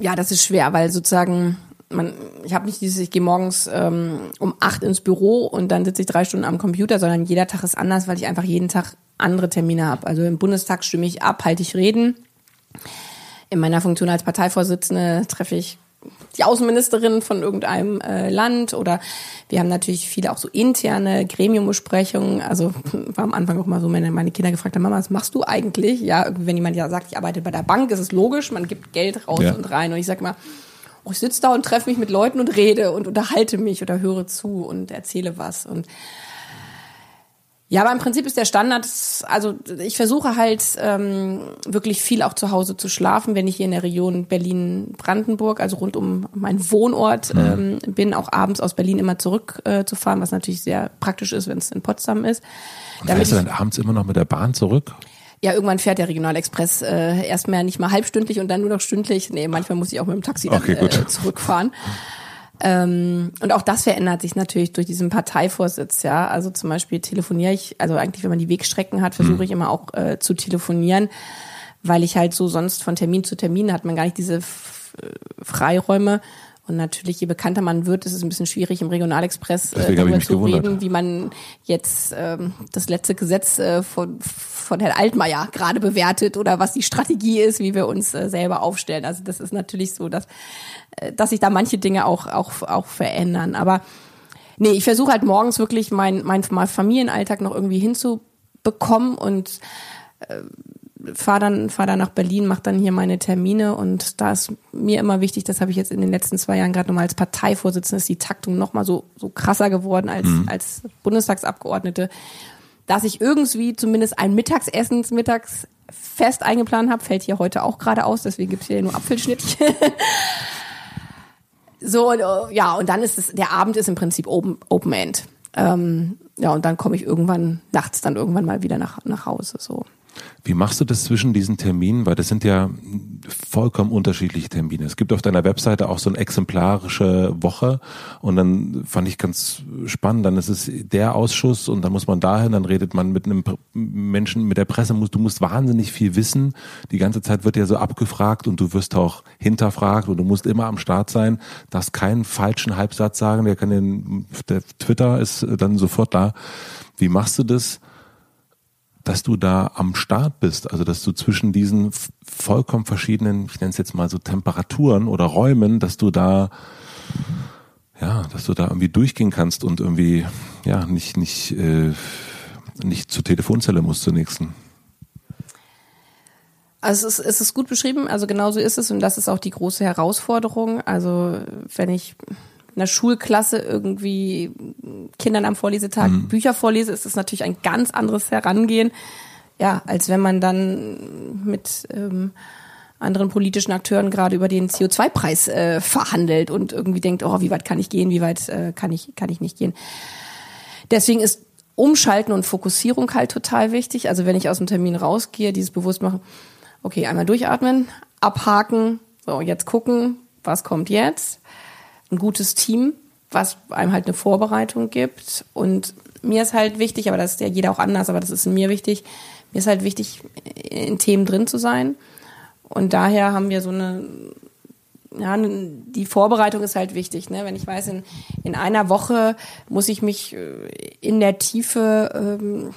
S1: Ja, das ist schwer, weil sozusagen man, ich habe nicht dieses, ich gehe morgens ähm, um acht ins Büro und dann sitze ich drei Stunden am Computer, sondern jeder Tag ist anders, weil ich einfach jeden Tag andere Termine habe. Also im Bundestag stimme ich ab, halte ich Reden. In meiner Funktion als Parteivorsitzende treffe ich die Außenministerin von irgendeinem äh, Land oder wir haben natürlich viele auch so interne Gremiumbesprechungen. Also war am Anfang auch mal so, meine, meine Kinder gefragt haben, Mama, was machst du eigentlich? Ja, wenn jemand ja sagt, ich arbeite bei der Bank, ist es logisch, man gibt Geld raus ja. und rein. Und ich sage mal, oh, ich sitze da und treffe mich mit Leuten und rede und unterhalte mich oder höre zu und erzähle was. Und ja, aber im Prinzip ist der Standard, also ich versuche halt ähm, wirklich viel auch zu Hause zu schlafen, wenn ich hier in der Region Berlin-Brandenburg, also rund um meinen Wohnort mhm. ähm, bin, auch abends aus Berlin immer zurückzufahren, äh, was natürlich sehr praktisch ist, wenn es in Potsdam ist.
S3: Und fährst du dann abends immer noch mit der Bahn zurück?
S1: Ja, irgendwann fährt der Regionalexpress äh, erstmal nicht mal halbstündlich und dann nur noch stündlich. Nee, manchmal muss ich auch mit dem Taxi dann okay, äh, zurückfahren. Ähm, und auch das verändert sich natürlich durch diesen Parteivorsitz, ja. Also zum Beispiel telefoniere ich, also eigentlich, wenn man die Wegstrecken hat, versuche mhm. ich immer auch äh, zu telefonieren, weil ich halt so sonst von Termin zu Termin hat man gar nicht diese F Freiräume. Und natürlich, je bekannter man wird, ist es ein bisschen schwierig, im Regionalexpress äh, darüber zu gewundert. reden, wie man jetzt ähm, das letzte Gesetz äh, von, von Herrn Altmaier gerade bewertet oder was die Strategie ist, wie wir uns äh, selber aufstellen. Also das ist natürlich so, dass, äh, dass sich da manche Dinge auch, auch, auch verändern. Aber nee, ich versuche halt morgens wirklich mein, mein, mein Familienalltag noch irgendwie hinzu bekommen und äh, fahre dann, fahr dann nach Berlin, mache dann hier meine Termine und da ist mir immer wichtig, das habe ich jetzt in den letzten zwei Jahren gerade nochmal als Parteivorsitzende, ist die Taktung nochmal so, so krasser geworden als, mhm. als Bundestagsabgeordnete, dass ich irgendwie zumindest ein Mittagsessen mittags fest eingeplant habe, fällt hier heute auch gerade aus, deswegen gibt's hier nur Apfelschnittchen. so, äh, ja, und dann ist es, der Abend ist im Prinzip Open, Open End. Ähm, ja, und dann komme ich irgendwann nachts dann irgendwann mal wieder nach, nach Hause. So.
S3: Wie machst du das zwischen diesen Terminen? Weil das sind ja vollkommen unterschiedliche Termine. Es gibt auf deiner Webseite auch so eine exemplarische Woche und dann fand ich ganz spannend. Dann ist es der Ausschuss und dann muss man dahin, dann redet man mit einem Menschen, mit der Presse. Du musst wahnsinnig viel wissen. Die ganze Zeit wird ja so abgefragt und du wirst auch hinterfragt und du musst immer am Start sein. Darfst keinen falschen Halbsatz sagen. Der kann den, der Twitter ist dann sofort da. Wie machst du das? Dass du da am Start bist, also dass du zwischen diesen vollkommen verschiedenen, ich nenne es jetzt mal so Temperaturen oder Räumen, dass du da ja, dass du da irgendwie durchgehen kannst und irgendwie ja nicht nicht äh, nicht zur Telefonzelle musst zur nächsten.
S1: Also es ist, es ist gut beschrieben, also genauso ist es und das ist auch die große Herausforderung. Also wenn ich einer Schulklasse irgendwie Kindern am Vorlesetag mhm. Bücher vorlese, ist das natürlich ein ganz anderes Herangehen, ja, als wenn man dann mit ähm, anderen politischen Akteuren gerade über den CO2-Preis äh, verhandelt und irgendwie denkt, oh, wie weit kann ich gehen, wie weit äh, kann ich kann ich nicht gehen. Deswegen ist Umschalten und Fokussierung halt total wichtig. Also wenn ich aus dem Termin rausgehe, dieses bewusst machen, okay, einmal durchatmen, abhaken, so jetzt gucken, was kommt jetzt ein gutes Team, was einem halt eine Vorbereitung gibt. Und mir ist halt wichtig, aber das ist ja jeder auch anders, aber das ist mir wichtig, mir ist halt wichtig, in Themen drin zu sein. Und daher haben wir so eine, ja, die Vorbereitung ist halt wichtig. Ne? Wenn ich weiß, in, in einer Woche muss ich mich äh, in der Tiefe ähm,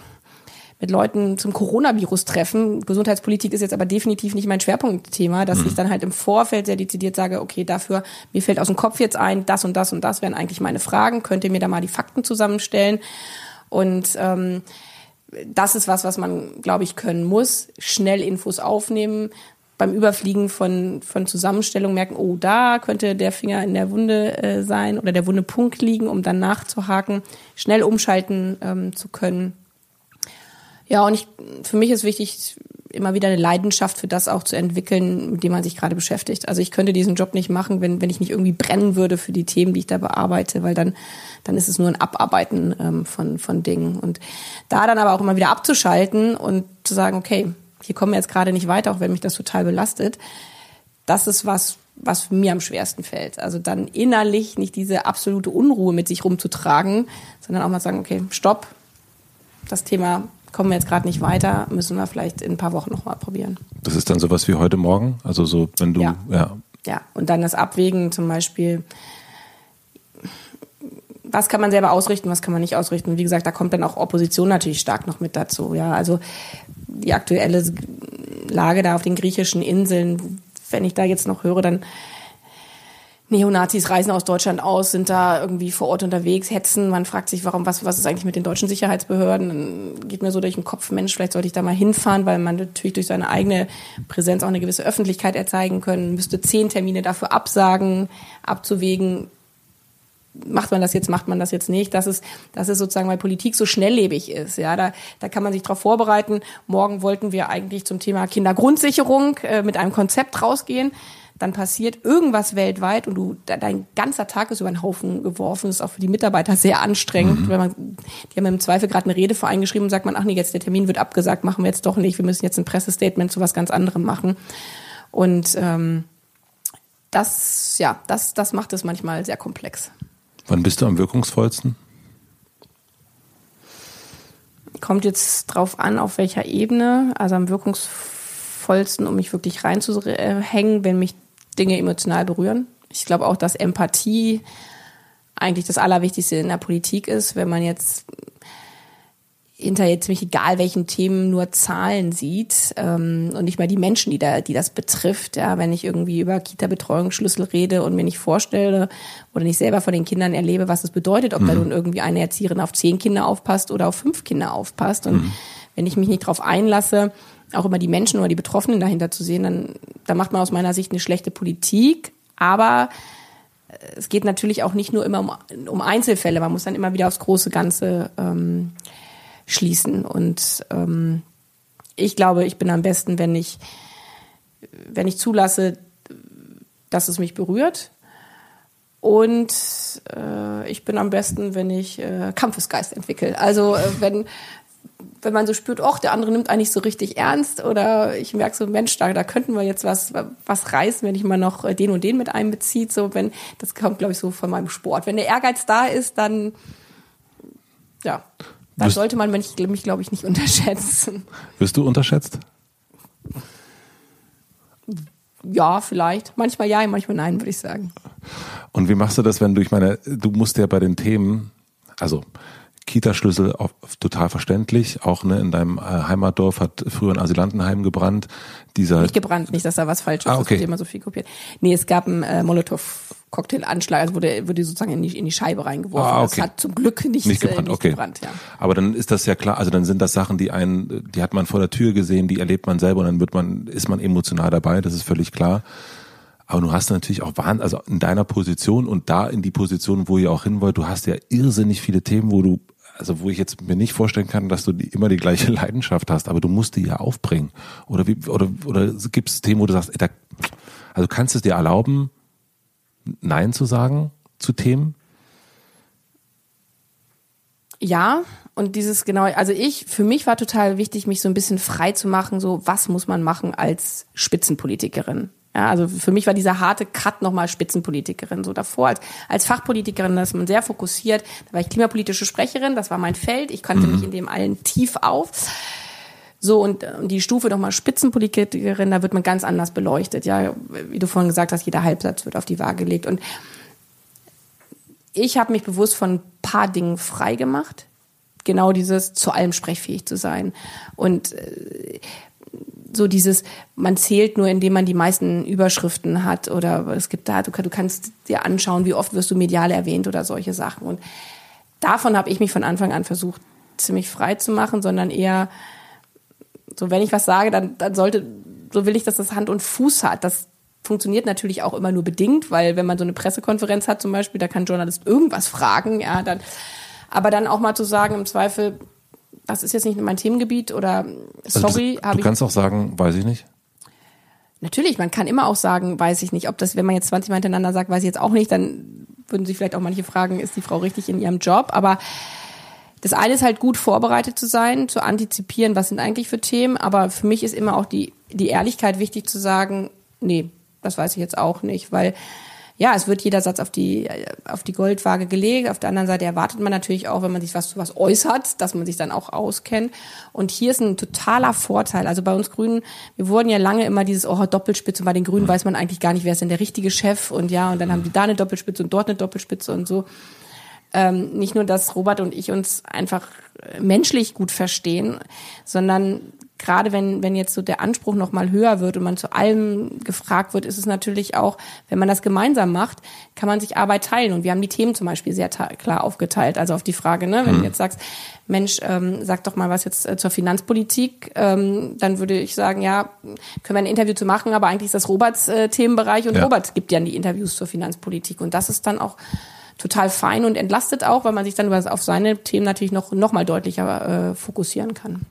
S1: mit Leuten zum Coronavirus treffen. Gesundheitspolitik ist jetzt aber definitiv nicht mein Schwerpunktthema, dass mhm. ich dann halt im Vorfeld sehr dezidiert sage, okay, dafür, mir fällt aus dem Kopf jetzt ein, das und das und das wären eigentlich meine Fragen, könnt ihr mir da mal die Fakten zusammenstellen. Und ähm, das ist was, was man, glaube ich, können muss. Schnell Infos aufnehmen, beim Überfliegen von, von Zusammenstellungen merken, oh, da könnte der Finger in der Wunde äh, sein oder der Wunde Punkt liegen, um dann nachzuhaken, schnell umschalten ähm, zu können. Ja, und ich, für mich ist wichtig, immer wieder eine Leidenschaft für das auch zu entwickeln, mit dem man sich gerade beschäftigt. Also ich könnte diesen Job nicht machen, wenn, wenn ich nicht irgendwie brennen würde für die Themen, die ich da bearbeite, weil dann, dann ist es nur ein Abarbeiten ähm, von, von Dingen. Und da dann aber auch immer wieder abzuschalten und zu sagen, okay, hier kommen wir jetzt gerade nicht weiter, auch wenn mich das total belastet, das ist was, was mir am schwersten fällt. Also dann innerlich nicht diese absolute Unruhe mit sich rumzutragen, sondern auch mal sagen, okay, stopp, das Thema kommen wir jetzt gerade nicht weiter, müssen wir vielleicht in ein paar Wochen nochmal probieren.
S3: Das ist dann sowas wie heute Morgen? Also so, wenn du,
S1: ja. ja. Ja, und dann das Abwägen zum Beispiel, was kann man selber ausrichten, was kann man nicht ausrichten. Wie gesagt, da kommt dann auch Opposition natürlich stark noch mit dazu. Ja, also die aktuelle Lage da auf den griechischen Inseln, wenn ich da jetzt noch höre, dann Neonazis reisen aus Deutschland aus, sind da irgendwie vor Ort unterwegs, hetzen. Man fragt sich, warum, was, was ist eigentlich mit den deutschen Sicherheitsbehörden? Dann geht mir so durch den Kopf, Mensch, vielleicht sollte ich da mal hinfahren, weil man natürlich durch seine eigene Präsenz auch eine gewisse Öffentlichkeit erzeigen können, müsste zehn Termine dafür absagen, abzuwägen. Macht man das jetzt, macht man das jetzt nicht? Das ist, das ist sozusagen, weil Politik so schnelllebig ist. Ja, da, da kann man sich darauf vorbereiten. Morgen wollten wir eigentlich zum Thema Kindergrundsicherung äh, mit einem Konzept rausgehen dann passiert irgendwas weltweit und du dein ganzer Tag ist über den Haufen geworfen. Das ist auch für die Mitarbeiter sehr anstrengend, mhm. weil man die haben im Zweifel gerade eine Rede voreingeschrieben und sagt man, ach nee, jetzt der Termin wird abgesagt, machen wir jetzt doch nicht. Wir müssen jetzt ein Pressestatement zu was ganz anderem machen. Und ähm, das, ja, das, das macht es manchmal sehr komplex.
S3: Wann bist du am wirkungsvollsten?
S1: Kommt jetzt drauf an, auf welcher Ebene. Also am wirkungsvollsten, um mich wirklich reinzuhängen, wenn mich Dinge emotional berühren. Ich glaube auch, dass Empathie eigentlich das Allerwichtigste in der Politik ist, wenn man jetzt hinter jetzt ziemlich egal welchen Themen nur Zahlen sieht ähm, und nicht mal die Menschen, die da, die das betrifft. Ja, wenn ich irgendwie über Kita-Betreuungsschlüssel rede und mir nicht vorstelle oder nicht selber von den Kindern erlebe, was es bedeutet, ob mhm. da nun irgendwie eine Erzieherin auf zehn Kinder aufpasst oder auf fünf Kinder aufpasst und mhm. wenn ich mich nicht darauf einlasse, auch immer die Menschen oder die Betroffenen dahinter zu sehen, dann, dann macht man aus meiner Sicht eine schlechte Politik. Aber äh, es geht natürlich auch nicht nur immer um, um Einzelfälle. Man muss dann immer wieder aufs große Ganze ähm, schließen. Und ähm, ich glaube, ich bin am besten, wenn ich, wenn ich zulasse, dass es mich berührt. Und äh, ich bin am besten, wenn ich äh, Kampfesgeist entwickle. Also äh, wenn wenn man so spürt, ach, der andere nimmt eigentlich so richtig ernst oder ich merke so, Mensch, da, da könnten wir jetzt was, was reißen, wenn ich mal noch äh, den und den mit einbezieht, so wenn, das kommt, glaube ich, so von meinem Sport. Wenn der Ehrgeiz da ist, dann, ja, dann Wirst sollte man mich, mich glaube ich, nicht unterschätzen.
S3: Wirst du unterschätzt?
S1: Ja, vielleicht. Manchmal ja, manchmal nein, würde ich sagen.
S3: Und wie machst du das, wenn du, ich meine, du musst ja bei den Themen, also Kita-Schlüssel total verständlich. Auch ne, in deinem äh, Heimatdorf hat früher ein Asylantenheim gebrannt. Dieser
S1: nicht gebrannt, nicht, dass da was falsch ist, ah, okay. das wird immer so viel kopiert. Nee, es gab einen äh, Molotow-Cocktail-Anschlag, also wurde, wurde sozusagen in die, in die Scheibe reingeworfen. Ah, okay. Das hat zum Glück nicht,
S3: nicht gebrannt. Äh, nicht okay. gebrannt ja. Aber dann ist das ja klar, also dann sind das Sachen, die einen, die hat man vor der Tür gesehen, die erlebt man selber und dann wird man, ist man emotional dabei, das ist völlig klar. Aber du hast natürlich auch Wahnsinn, also in deiner Position und da in die Position, wo ihr auch hin wollt, du hast ja irrsinnig viele Themen, wo du also wo ich jetzt mir nicht vorstellen kann, dass du die, immer die gleiche Leidenschaft hast, aber du musst die ja aufbringen. Oder wie, oder, oder gibt es Themen, wo du sagst, ey, da, also kannst du es dir erlauben, Nein zu sagen zu Themen?
S1: Ja, und dieses genau, also ich, für mich war total wichtig, mich so ein bisschen frei zu machen, so was muss man machen als Spitzenpolitikerin. Ja, also für mich war dieser harte Cut nochmal Spitzenpolitikerin. So davor als, als Fachpolitikerin, da ist man sehr fokussiert. Da war ich klimapolitische Sprecherin, das war mein Feld. Ich kannte mhm. mich in dem allen tief auf. So, und, und die Stufe nochmal Spitzenpolitikerin, da wird man ganz anders beleuchtet. Ja, wie du vorhin gesagt hast, jeder Halbsatz wird auf die Waage gelegt. Und ich habe mich bewusst von ein paar Dingen frei gemacht. Genau dieses zu allem sprechfähig zu sein. Und äh, so dieses, man zählt nur, indem man die meisten Überschriften hat oder es gibt da, du, du kannst dir anschauen, wie oft wirst du medial erwähnt oder solche Sachen. Und davon habe ich mich von Anfang an versucht, ziemlich frei zu machen, sondern eher so, wenn ich was sage, dann, dann sollte, so will ich, dass das Hand und Fuß hat. Das funktioniert natürlich auch immer nur bedingt, weil wenn man so eine Pressekonferenz hat zum Beispiel, da kann ein Journalist irgendwas fragen, ja, dann, aber dann auch mal zu sagen, im Zweifel, das ist jetzt nicht mein Themengebiet oder sorry,
S3: also Du kannst auch sagen, weiß ich nicht.
S1: Natürlich, man kann immer auch sagen, weiß ich nicht. Ob das, wenn man jetzt 20 Mal hintereinander sagt, weiß ich jetzt auch nicht, dann würden sich vielleicht auch manche fragen, ist die Frau richtig in ihrem Job? Aber das eine ist halt gut vorbereitet zu sein, zu antizipieren, was sind eigentlich für Themen. Aber für mich ist immer auch die, die Ehrlichkeit wichtig zu sagen, nee, das weiß ich jetzt auch nicht, weil ja, es wird jeder Satz auf die, auf die Goldwaage gelegt. Auf der anderen Seite erwartet man natürlich auch, wenn man sich was zu was äußert, dass man sich dann auch auskennt. Und hier ist ein totaler Vorteil. Also bei uns Grünen, wir wurden ja lange immer dieses, oh, Doppelspitze. Und bei den Grünen weiß man eigentlich gar nicht, wer ist denn der richtige Chef. Und ja, und dann haben die da eine Doppelspitze und dort eine Doppelspitze und so. Ähm, nicht nur, dass Robert und ich uns einfach menschlich gut verstehen, sondern gerade wenn, wenn jetzt so der Anspruch noch mal höher wird und man zu allem gefragt wird, ist es natürlich auch, wenn man das gemeinsam macht, kann man sich Arbeit teilen. Und wir haben die Themen zum Beispiel sehr klar aufgeteilt. Also auf die Frage, ne, wenn mhm. du jetzt sagst, Mensch, ähm, sag doch mal was jetzt äh, zur Finanzpolitik, ähm, dann würde ich sagen, ja, können wir ein Interview zu machen, aber eigentlich ist das Roberts äh, Themenbereich und ja. Robert gibt ja die Interviews zur Finanzpolitik. Und das ist dann auch total fein und entlastet auch, weil man sich dann auf seine Themen natürlich noch, noch mal deutlicher äh, fokussieren kann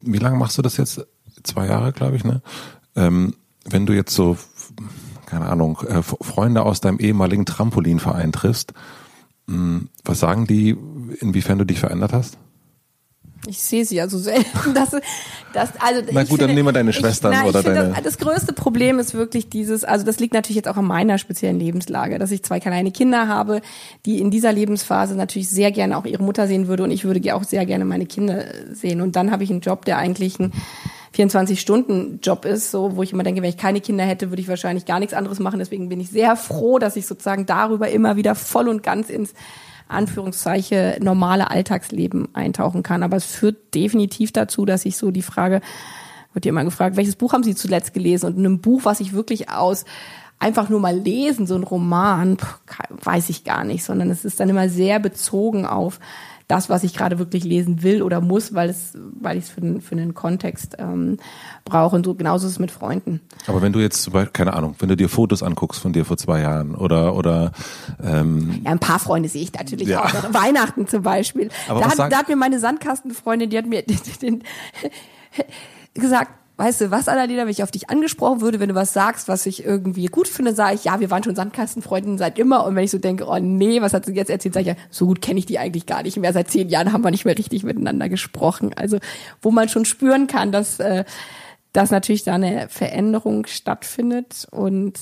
S3: wie lange machst du das jetzt? Zwei Jahre, glaube ich, ne? Ähm, wenn du jetzt so, keine Ahnung, äh, Freunde aus deinem ehemaligen Trampolinverein triffst, mh, hm, was sagen die, inwiefern du dich verändert hast?
S1: Ich sehe sie ja so selten. Das, das, also
S3: na gut, finde, dann nehmen wir deine Schwestern ich, na, oder deine.
S1: Das, das, größte Problem ist wirklich dieses, also das liegt natürlich jetzt auch an meiner speziellen Lebenslage, dass ich zwei kleine Kinder habe, die in dieser Lebensphase natürlich sehr gerne auch ihre Mutter sehen würde und ich würde auch sehr gerne meine Kinder sehen. Und dann habe ich einen Job, der eigentlich ein 24-Stunden-Job ist, so, wo ich immer denke, wenn ich keine Kinder hätte, würde ich wahrscheinlich gar nichts anderes machen. Deswegen bin ich sehr froh, dass ich sozusagen darüber immer wieder voll und ganz ins Anführungszeichen normale Alltagsleben eintauchen kann. Aber es führt definitiv dazu, dass ich so die Frage, wird dir immer gefragt, welches Buch haben Sie zuletzt gelesen? Und in einem Buch, was ich wirklich aus einfach nur mal lesen, so ein Roman, weiß ich gar nicht, sondern es ist dann immer sehr bezogen auf das, was ich gerade wirklich lesen will oder muss, weil es, weil ich es für den, für den Kontext ähm, brauche. Und so genauso ist es mit Freunden.
S3: Aber wenn du jetzt zum Beispiel, keine Ahnung, wenn du dir Fotos anguckst von dir vor zwei Jahren oder oder ähm
S1: Ja, ein paar Freunde sehe ich natürlich ja. auch. Weihnachten zum Beispiel. Aber da, hat, da hat mir meine Sandkastenfreundin, die hat mir den, den, gesagt, weißt du was, Annalena, wenn ich auf dich angesprochen würde, wenn du was sagst, was ich irgendwie gut finde, sage ich, ja, wir waren schon Sandkastenfreundinnen seit immer. Und wenn ich so denke, oh nee, was hat sie jetzt erzählt, sage ich ja, so gut kenne ich die eigentlich gar nicht mehr. Seit zehn Jahren haben wir nicht mehr richtig miteinander gesprochen. Also wo man schon spüren kann, dass, äh, dass natürlich da eine Veränderung stattfindet. Und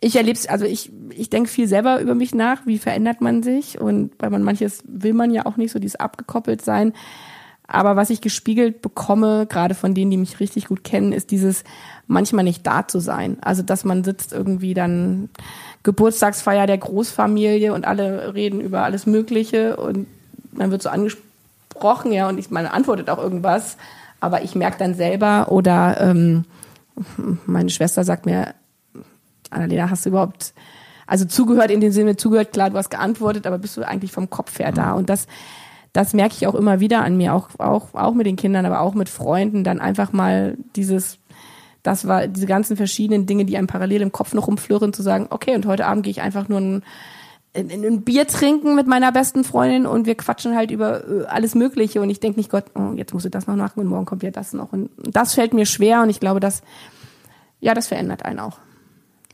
S1: ich erlebe es, also ich, ich denke viel selber über mich nach, wie verändert man sich. Und weil man manches will man ja auch nicht so, dieses abgekoppelt sein. Aber was ich gespiegelt bekomme, gerade von denen, die mich richtig gut kennen, ist dieses manchmal nicht da zu sein. Also, dass man sitzt irgendwie dann Geburtstagsfeier der Großfamilie und alle reden über alles Mögliche und dann wird so angesprochen, ja, und ich meine, antwortet auch irgendwas, aber ich merke dann selber oder ähm, meine Schwester sagt mir, Annalena, hast du überhaupt also zugehört in dem Sinne, zugehört, klar, du hast geantwortet, aber bist du eigentlich vom Kopf her da? Und das das merke ich auch immer wieder an mir, auch, auch, auch mit den Kindern, aber auch mit Freunden, dann einfach mal dieses, das war diese ganzen verschiedenen Dinge, die einem parallel im Kopf noch umflirren, zu sagen, okay, und heute Abend gehe ich einfach nur ein, ein, ein Bier trinken mit meiner besten Freundin und wir quatschen halt über äh, alles Mögliche und ich denke nicht, Gott, oh, jetzt musst du das noch machen und morgen kommt ja das noch. Und das fällt mir schwer und ich glaube, das, ja, das verändert einen auch.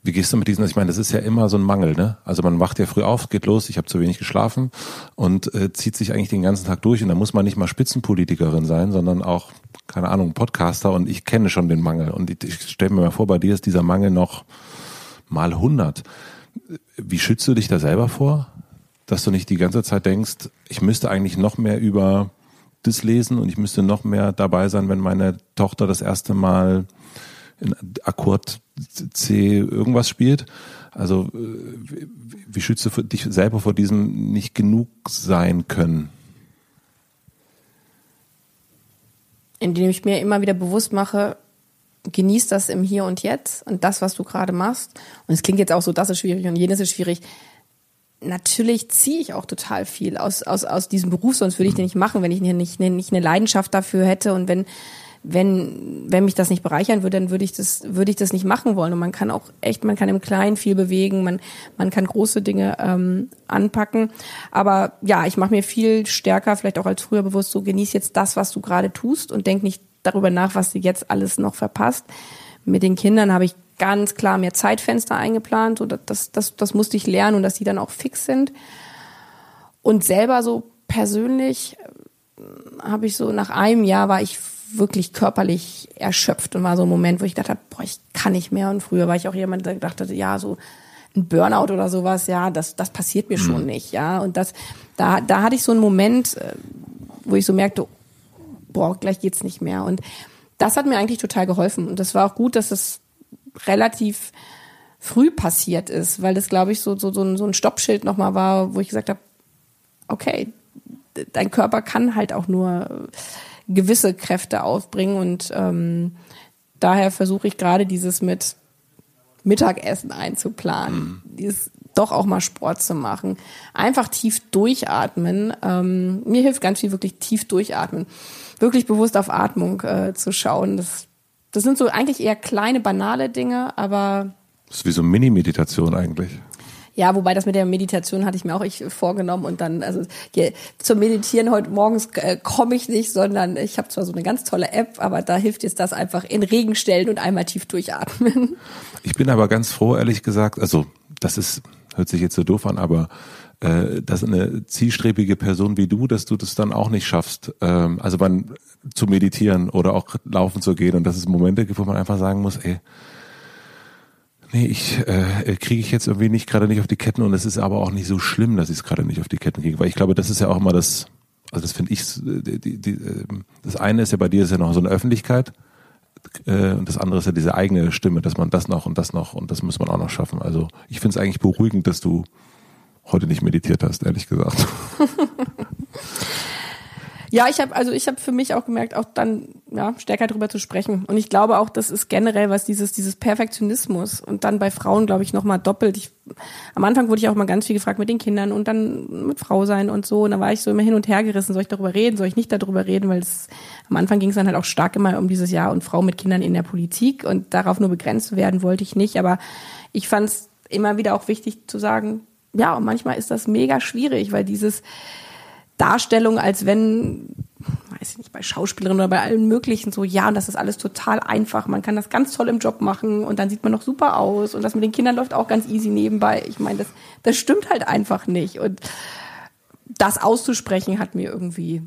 S3: Wie gehst du mit diesen, ich meine, das ist ja immer so ein Mangel, ne? Also man wacht ja früh auf, geht los, ich habe zu wenig geschlafen und äh, zieht sich eigentlich den ganzen Tag durch und da muss man nicht mal Spitzenpolitikerin sein, sondern auch, keine Ahnung, Podcaster und ich kenne schon den Mangel und ich, ich stelle mir mal vor, bei dir ist dieser Mangel noch mal 100. Wie schützt du dich da selber vor, dass du nicht die ganze Zeit denkst, ich müsste eigentlich noch mehr über das lesen und ich müsste noch mehr dabei sein, wenn meine Tochter das erste Mal in Akkord C irgendwas spielt. Also äh, wie schützt du dich selber vor diesem nicht genug sein können?
S1: Indem ich mir immer wieder bewusst mache, genieß das im Hier und Jetzt und das, was du gerade machst. Und es klingt jetzt auch so, das ist schwierig und jenes ist schwierig. Natürlich ziehe ich auch total viel aus, aus, aus diesem Beruf, sonst würde ich den nicht machen, wenn ich nicht, nicht eine Leidenschaft dafür hätte und wenn, wenn, wenn mich das nicht bereichern würde, dann würde ich das, würde ich das nicht machen wollen. Und man kann auch echt, man kann im Kleinen viel bewegen, man, man kann große Dinge ähm, anpacken. Aber ja, ich mache mir viel stärker, vielleicht auch als früher bewusst, so genieß jetzt das, was du gerade tust und denk nicht darüber nach, was du jetzt alles noch verpasst. Mit den Kindern habe ich ganz klar mehr Zeitfenster eingeplant. So, das, das, das musste ich lernen und dass die dann auch fix sind. Und selber so persönlich äh, habe ich so nach einem Jahr war ich wirklich körperlich erschöpft und war so ein Moment, wo ich dachte, boah, ich kann nicht mehr. Und früher war ich auch jemand, der gedacht hatte, ja, so ein Burnout oder sowas, ja, das, das passiert mir mhm. schon nicht, ja. Und das, da, da hatte ich so einen Moment, äh, wo ich so merkte, boah, gleich geht's nicht mehr. Und das hat mir eigentlich total geholfen. Und das war auch gut, dass es relativ früh passiert ist, weil das, glaube ich, so, so, so ein, so ein Stoppschild nochmal war, wo ich gesagt habe, okay, dein Körper kann halt auch nur gewisse Kräfte aufbringen und ähm, daher versuche ich gerade dieses mit Mittagessen einzuplanen, mhm. dieses doch auch mal Sport zu machen, einfach tief durchatmen. Ähm, mir hilft ganz viel wirklich tief durchatmen, wirklich bewusst auf Atmung äh, zu schauen. Das, das sind so eigentlich eher kleine banale Dinge, aber
S3: das ist wie so Mini-Meditation eigentlich.
S1: Ja, wobei das mit der Meditation hatte ich mir auch ich vorgenommen und dann, also hier, zum Meditieren heute morgens äh, komme ich nicht, sondern ich habe zwar so eine ganz tolle App, aber da hilft jetzt das einfach in Regen stellen und einmal tief durchatmen.
S3: Ich bin aber ganz froh, ehrlich gesagt, also das ist, hört sich jetzt so doof an, aber äh, dass eine zielstrebige Person wie du, dass du das dann auch nicht schaffst, ähm, also man zu meditieren oder auch laufen zu gehen und dass es Momente gibt, wo man einfach sagen muss, ey, nee, ich äh, kriege ich jetzt irgendwie nicht gerade nicht auf die Ketten und es ist aber auch nicht so schlimm, dass ich es gerade nicht auf die Ketten kriege, weil ich glaube, das ist ja auch immer das, also das finde ich, die, die, die, ähm, das eine ist ja bei dir ist ja noch so eine Öffentlichkeit äh, und das andere ist ja diese eigene Stimme, dass man das noch und das noch und das muss man auch noch schaffen. Also ich finde es eigentlich beruhigend, dass du heute nicht meditiert hast, ehrlich gesagt.
S1: Ja, ich habe also ich habe für mich auch gemerkt, auch dann ja, stärker darüber zu sprechen. Und ich glaube auch, das ist generell was dieses, dieses Perfektionismus und dann bei Frauen, glaube ich, nochmal doppelt. Ich, am Anfang wurde ich auch mal ganz viel gefragt mit den Kindern und dann mit Frau sein und so. Und da war ich so immer hin und her gerissen. Soll ich darüber reden? Soll ich nicht darüber reden? Weil es, am Anfang ging es dann halt auch stark immer um dieses Jahr und Frau mit Kindern in der Politik und darauf nur begrenzt werden wollte ich nicht. Aber ich fand es immer wieder auch wichtig zu sagen, ja, und manchmal ist das mega schwierig, weil dieses Darstellung, als wenn weiß ich nicht, bei Schauspielerinnen oder bei allen möglichen so, ja, und das ist alles total einfach. Man kann das ganz toll im Job machen und dann sieht man noch super aus und das mit den Kindern läuft auch ganz easy nebenbei. Ich meine, das, das stimmt halt einfach nicht. Und das auszusprechen hat mir irgendwie,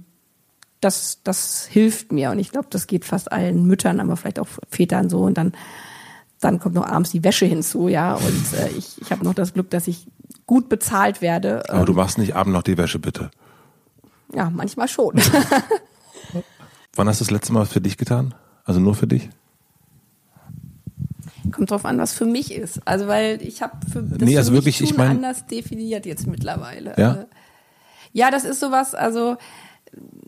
S1: das, das hilft mir. Und ich glaube, das geht fast allen Müttern, aber vielleicht auch Vätern so. Und dann, dann kommt noch abends die Wäsche hinzu, ja. Und äh, ich, ich habe noch das Glück, dass ich gut bezahlt werde.
S3: Aber du machst nicht abends noch die Wäsche, bitte.
S1: Ja, manchmal schon.
S3: Wann hast du das letzte Mal für dich getan? Also nur für dich?
S1: Kommt drauf an, was für mich ist. Also weil ich habe für
S3: das nee, also wirklich, ich mein,
S1: anders definiert jetzt mittlerweile.
S3: Ja.
S1: Also, ja, das ist sowas. Also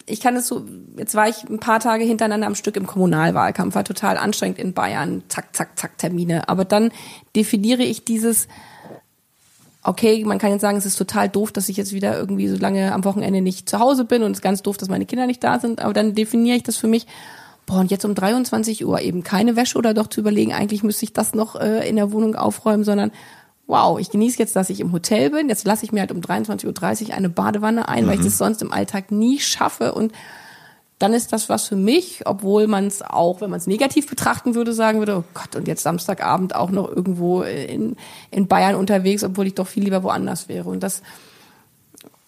S1: ich kann es so. Jetzt war ich ein paar Tage hintereinander am Stück im Kommunalwahlkampf, war total anstrengend in Bayern. Zack, zack, zack Termine. Aber dann definiere ich dieses okay, man kann jetzt sagen, es ist total doof, dass ich jetzt wieder irgendwie so lange am Wochenende nicht zu Hause bin und es ist ganz doof, dass meine Kinder nicht da sind, aber dann definiere ich das für mich, boah, und jetzt um 23 Uhr eben keine Wäsche oder doch zu überlegen, eigentlich müsste ich das noch äh, in der Wohnung aufräumen, sondern wow, ich genieße jetzt, dass ich im Hotel bin, jetzt lasse ich mir halt um 23.30 Uhr eine Badewanne ein, mhm. weil ich mhm. das sonst im Alltag nie schaffe und dann ist das was für mich, obwohl man es auch, wenn man es negativ betrachten würde, sagen würde, oh Gott, und jetzt Samstagabend auch noch irgendwo in, in Bayern unterwegs, obwohl ich doch viel lieber woanders wäre. Und das,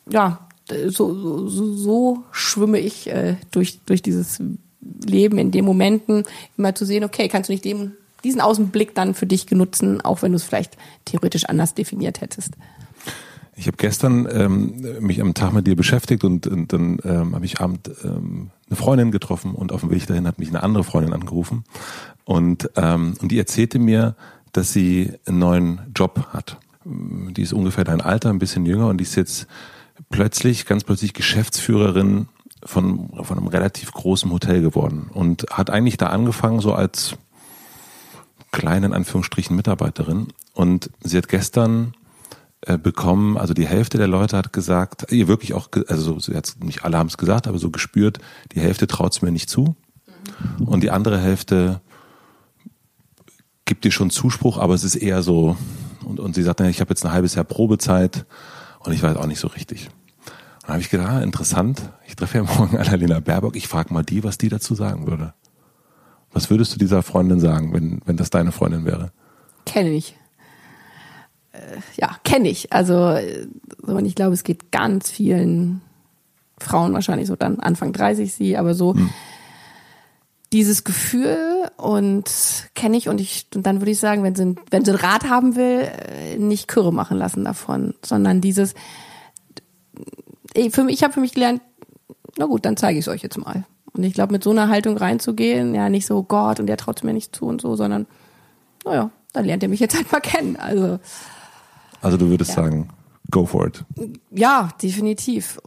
S1: ja, so, so, so schwimme ich äh, durch, durch dieses Leben in den Momenten, immer zu sehen, okay, kannst du nicht dem, diesen Außenblick dann für dich genutzen, auch wenn du es vielleicht theoretisch anders definiert hättest.
S3: Ich habe gestern ähm, mich am Tag mit dir beschäftigt und, und dann ähm, habe ich abend ähm, eine Freundin getroffen und auf dem Weg dahin hat mich eine andere Freundin angerufen und ähm, und die erzählte mir, dass sie einen neuen Job hat. Die ist ungefähr dein Alter, ein bisschen jünger und die ist jetzt plötzlich, ganz plötzlich Geschäftsführerin von, von einem relativ großen Hotel geworden und hat eigentlich da angefangen so als kleinen Anführungsstrichen Mitarbeiterin und sie hat gestern bekommen, also die Hälfte der Leute hat gesagt, ihr wirklich auch, also so, jetzt nicht alle haben es gesagt, aber so gespürt, die Hälfte traut es mir nicht zu. Und die andere Hälfte gibt dir schon Zuspruch, aber es ist eher so, und, und sie sagt, ich habe jetzt ein halbes Jahr Probezeit und ich weiß auch nicht so richtig. Und dann habe ich gedacht, ah, interessant, ich treffe ja morgen Annalena Baerbock, ich frage mal die, was die dazu sagen würde. Was würdest du dieser Freundin sagen, wenn, wenn das deine Freundin wäre?
S1: Kenne ich ja, kenne ich. Also, und ich glaube, es geht ganz vielen Frauen wahrscheinlich so dann Anfang 30 sie, aber so hm. dieses Gefühl und kenne ich und ich und dann würde ich sagen, wenn sie wenn sie ein Rat haben will, äh, nicht Kürre machen lassen davon, sondern dieses für mich, ich habe für mich gelernt, na gut, dann zeige ich es euch jetzt mal. Und ich glaube, mit so einer Haltung reinzugehen, ja, nicht so Gott und der traut mir nicht zu und so, sondern naja, dann lernt ihr mich jetzt halt mal kennen. Also
S3: also du würdest ja. sagen, go for it.
S1: Ja, definitiv.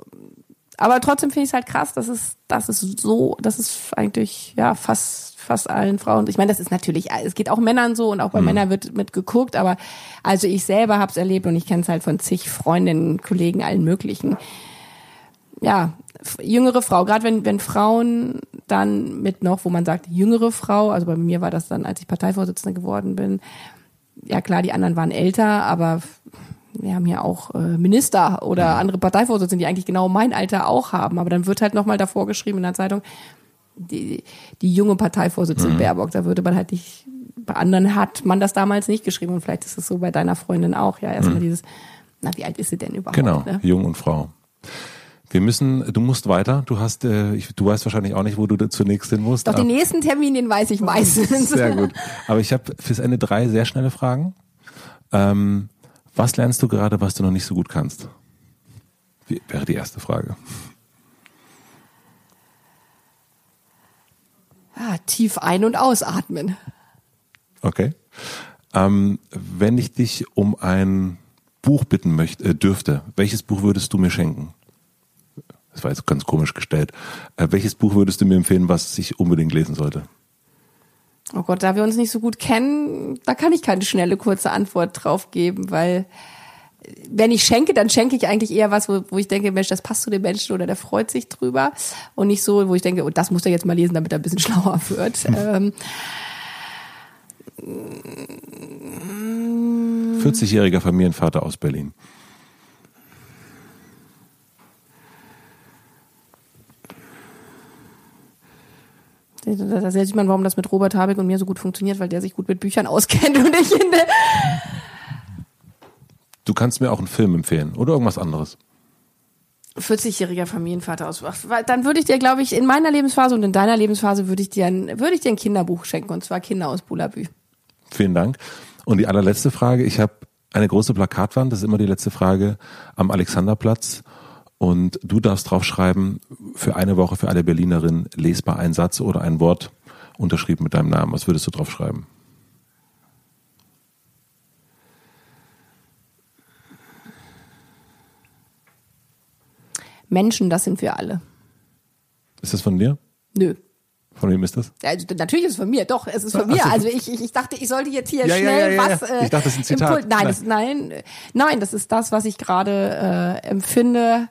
S1: Aber trotzdem finde ich es halt krass, dass es, dass es so, dass es eigentlich ja fast fast allen Frauen. Ich meine, das ist natürlich, es geht auch Männern so und auch bei mhm. Männern wird mit geguckt, aber also ich selber habe es erlebt und ich kenne es halt von zig Freundinnen, Kollegen, allen möglichen. Ja, jüngere Frau, gerade wenn wenn Frauen dann mit noch, wo man sagt jüngere Frau, also bei mir war das dann, als ich Parteivorsitzende geworden bin, ja klar, die anderen waren älter, aber wir haben ja auch äh, Minister oder andere Parteivorsitzende, die eigentlich genau mein Alter auch haben. Aber dann wird halt nochmal davor geschrieben in der Zeitung, die, die junge Parteivorsitzende mhm. Baerbock, da würde man halt nicht, bei anderen hat man das damals nicht geschrieben und vielleicht ist es so bei deiner Freundin auch, ja, erstmal mhm. dieses, na, wie alt ist sie denn überhaupt?
S3: Genau, ne? jung und Frau. Wir müssen, du musst weiter. Du hast, äh, ich, du weißt wahrscheinlich auch nicht, wo du zunächst hin musst.
S1: Doch den nächsten Termin, den weiß ich meistens.
S3: Sehr gut. Aber ich habe fürs Ende drei sehr schnelle Fragen. Ähm, was lernst du gerade, was du noch nicht so gut kannst? Wie, wäre die erste Frage.
S1: Ah, tief ein- und ausatmen.
S3: Okay. Ähm, wenn ich dich um ein Buch bitten möchte, äh, dürfte, welches Buch würdest du mir schenken? War jetzt ganz komisch gestellt. Äh, welches Buch würdest du mir empfehlen, was ich unbedingt lesen sollte?
S1: Oh Gott, da wir uns nicht so gut kennen, da kann ich keine schnelle, kurze Antwort drauf geben, weil wenn ich schenke, dann schenke ich eigentlich eher was, wo, wo ich denke, Mensch, das passt zu dem Menschen oder der freut sich drüber. Und nicht so, wo ich denke, oh, das muss er jetzt mal lesen, damit er ein bisschen schlauer wird. Hm.
S3: Ähm, 40-jähriger Familienvater aus Berlin.
S1: Da sieht man, warum das mit Robert Habeck und mir so gut funktioniert, weil der sich gut mit Büchern auskennt und ich finde.
S3: Du kannst mir auch einen Film empfehlen oder irgendwas anderes.
S1: 40-jähriger Familienvater aus. Dann würde ich dir, glaube ich, in meiner Lebensphase und in deiner Lebensphase würde ich dir ein, würde ich dir ein Kinderbuch schenken und zwar Kinder aus Bulabü.
S3: Vielen Dank. Und die allerletzte Frage. Ich habe eine große Plakatwand, das ist immer die letzte Frage, am Alexanderplatz. Und du darfst draufschreiben, für eine Woche für alle Berlinerinnen lesbar ein Satz oder ein Wort unterschrieben mit deinem Namen. Was würdest du draufschreiben?
S1: Menschen, das sind wir alle.
S3: Ist das von dir?
S1: Nö.
S3: Von wem ist das?
S1: Also, natürlich ist es von mir, doch, es ist von mir. Also ich, ich, ich dachte, ich sollte jetzt hier ja, schnell
S3: ja,
S1: ja, was.
S3: Äh, ich dachte, das ist ein Zitat.
S1: Impul nein, nein. Das, nein, nein, das ist das, was ich gerade äh, empfinde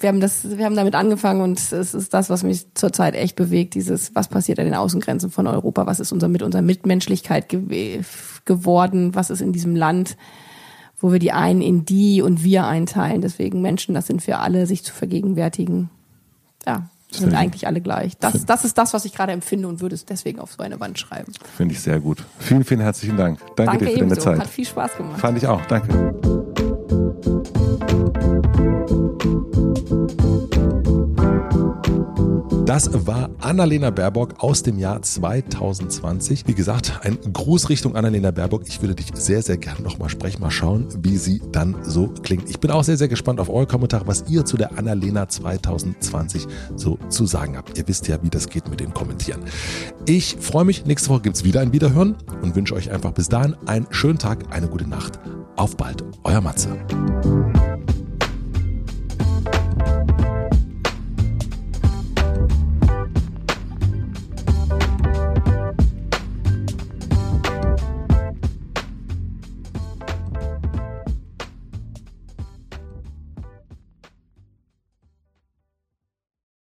S1: wir haben das, wir haben damit angefangen und es ist das, was mich zurzeit echt bewegt. Dieses, was passiert an den Außengrenzen von Europa? Was ist unser mit unserer Mitmenschlichkeit ge geworden? Was ist in diesem Land, wo wir die einen in die und wir einteilen? Deswegen Menschen, das sind für alle, sich zu vergegenwärtigen. Ja, sind eigentlich alle gleich. Das, das ist das, was ich gerade empfinde und würde es deswegen auf so eine Wand schreiben.
S3: Finde ich sehr gut. Vielen, vielen herzlichen Dank. Danke, Danke dir für deine Zeit.
S1: Hat viel Spaß gemacht.
S3: Fand ich auch. Danke. Das war Annalena Baerbock aus dem Jahr 2020. Wie gesagt, ein Gruß Richtung Annalena Baerbock. Ich würde dich sehr, sehr gerne nochmal sprechen. Mal schauen, wie sie dann so klingt. Ich bin auch sehr, sehr gespannt auf eure Kommentare, was ihr zu der Annalena 2020 so zu sagen habt. Ihr wisst ja, wie das geht mit den Kommentieren. Ich freue mich. Nächste Woche gibt es wieder ein Wiederhören und wünsche euch einfach bis dahin einen schönen Tag, eine gute Nacht. Auf bald. Euer Matze.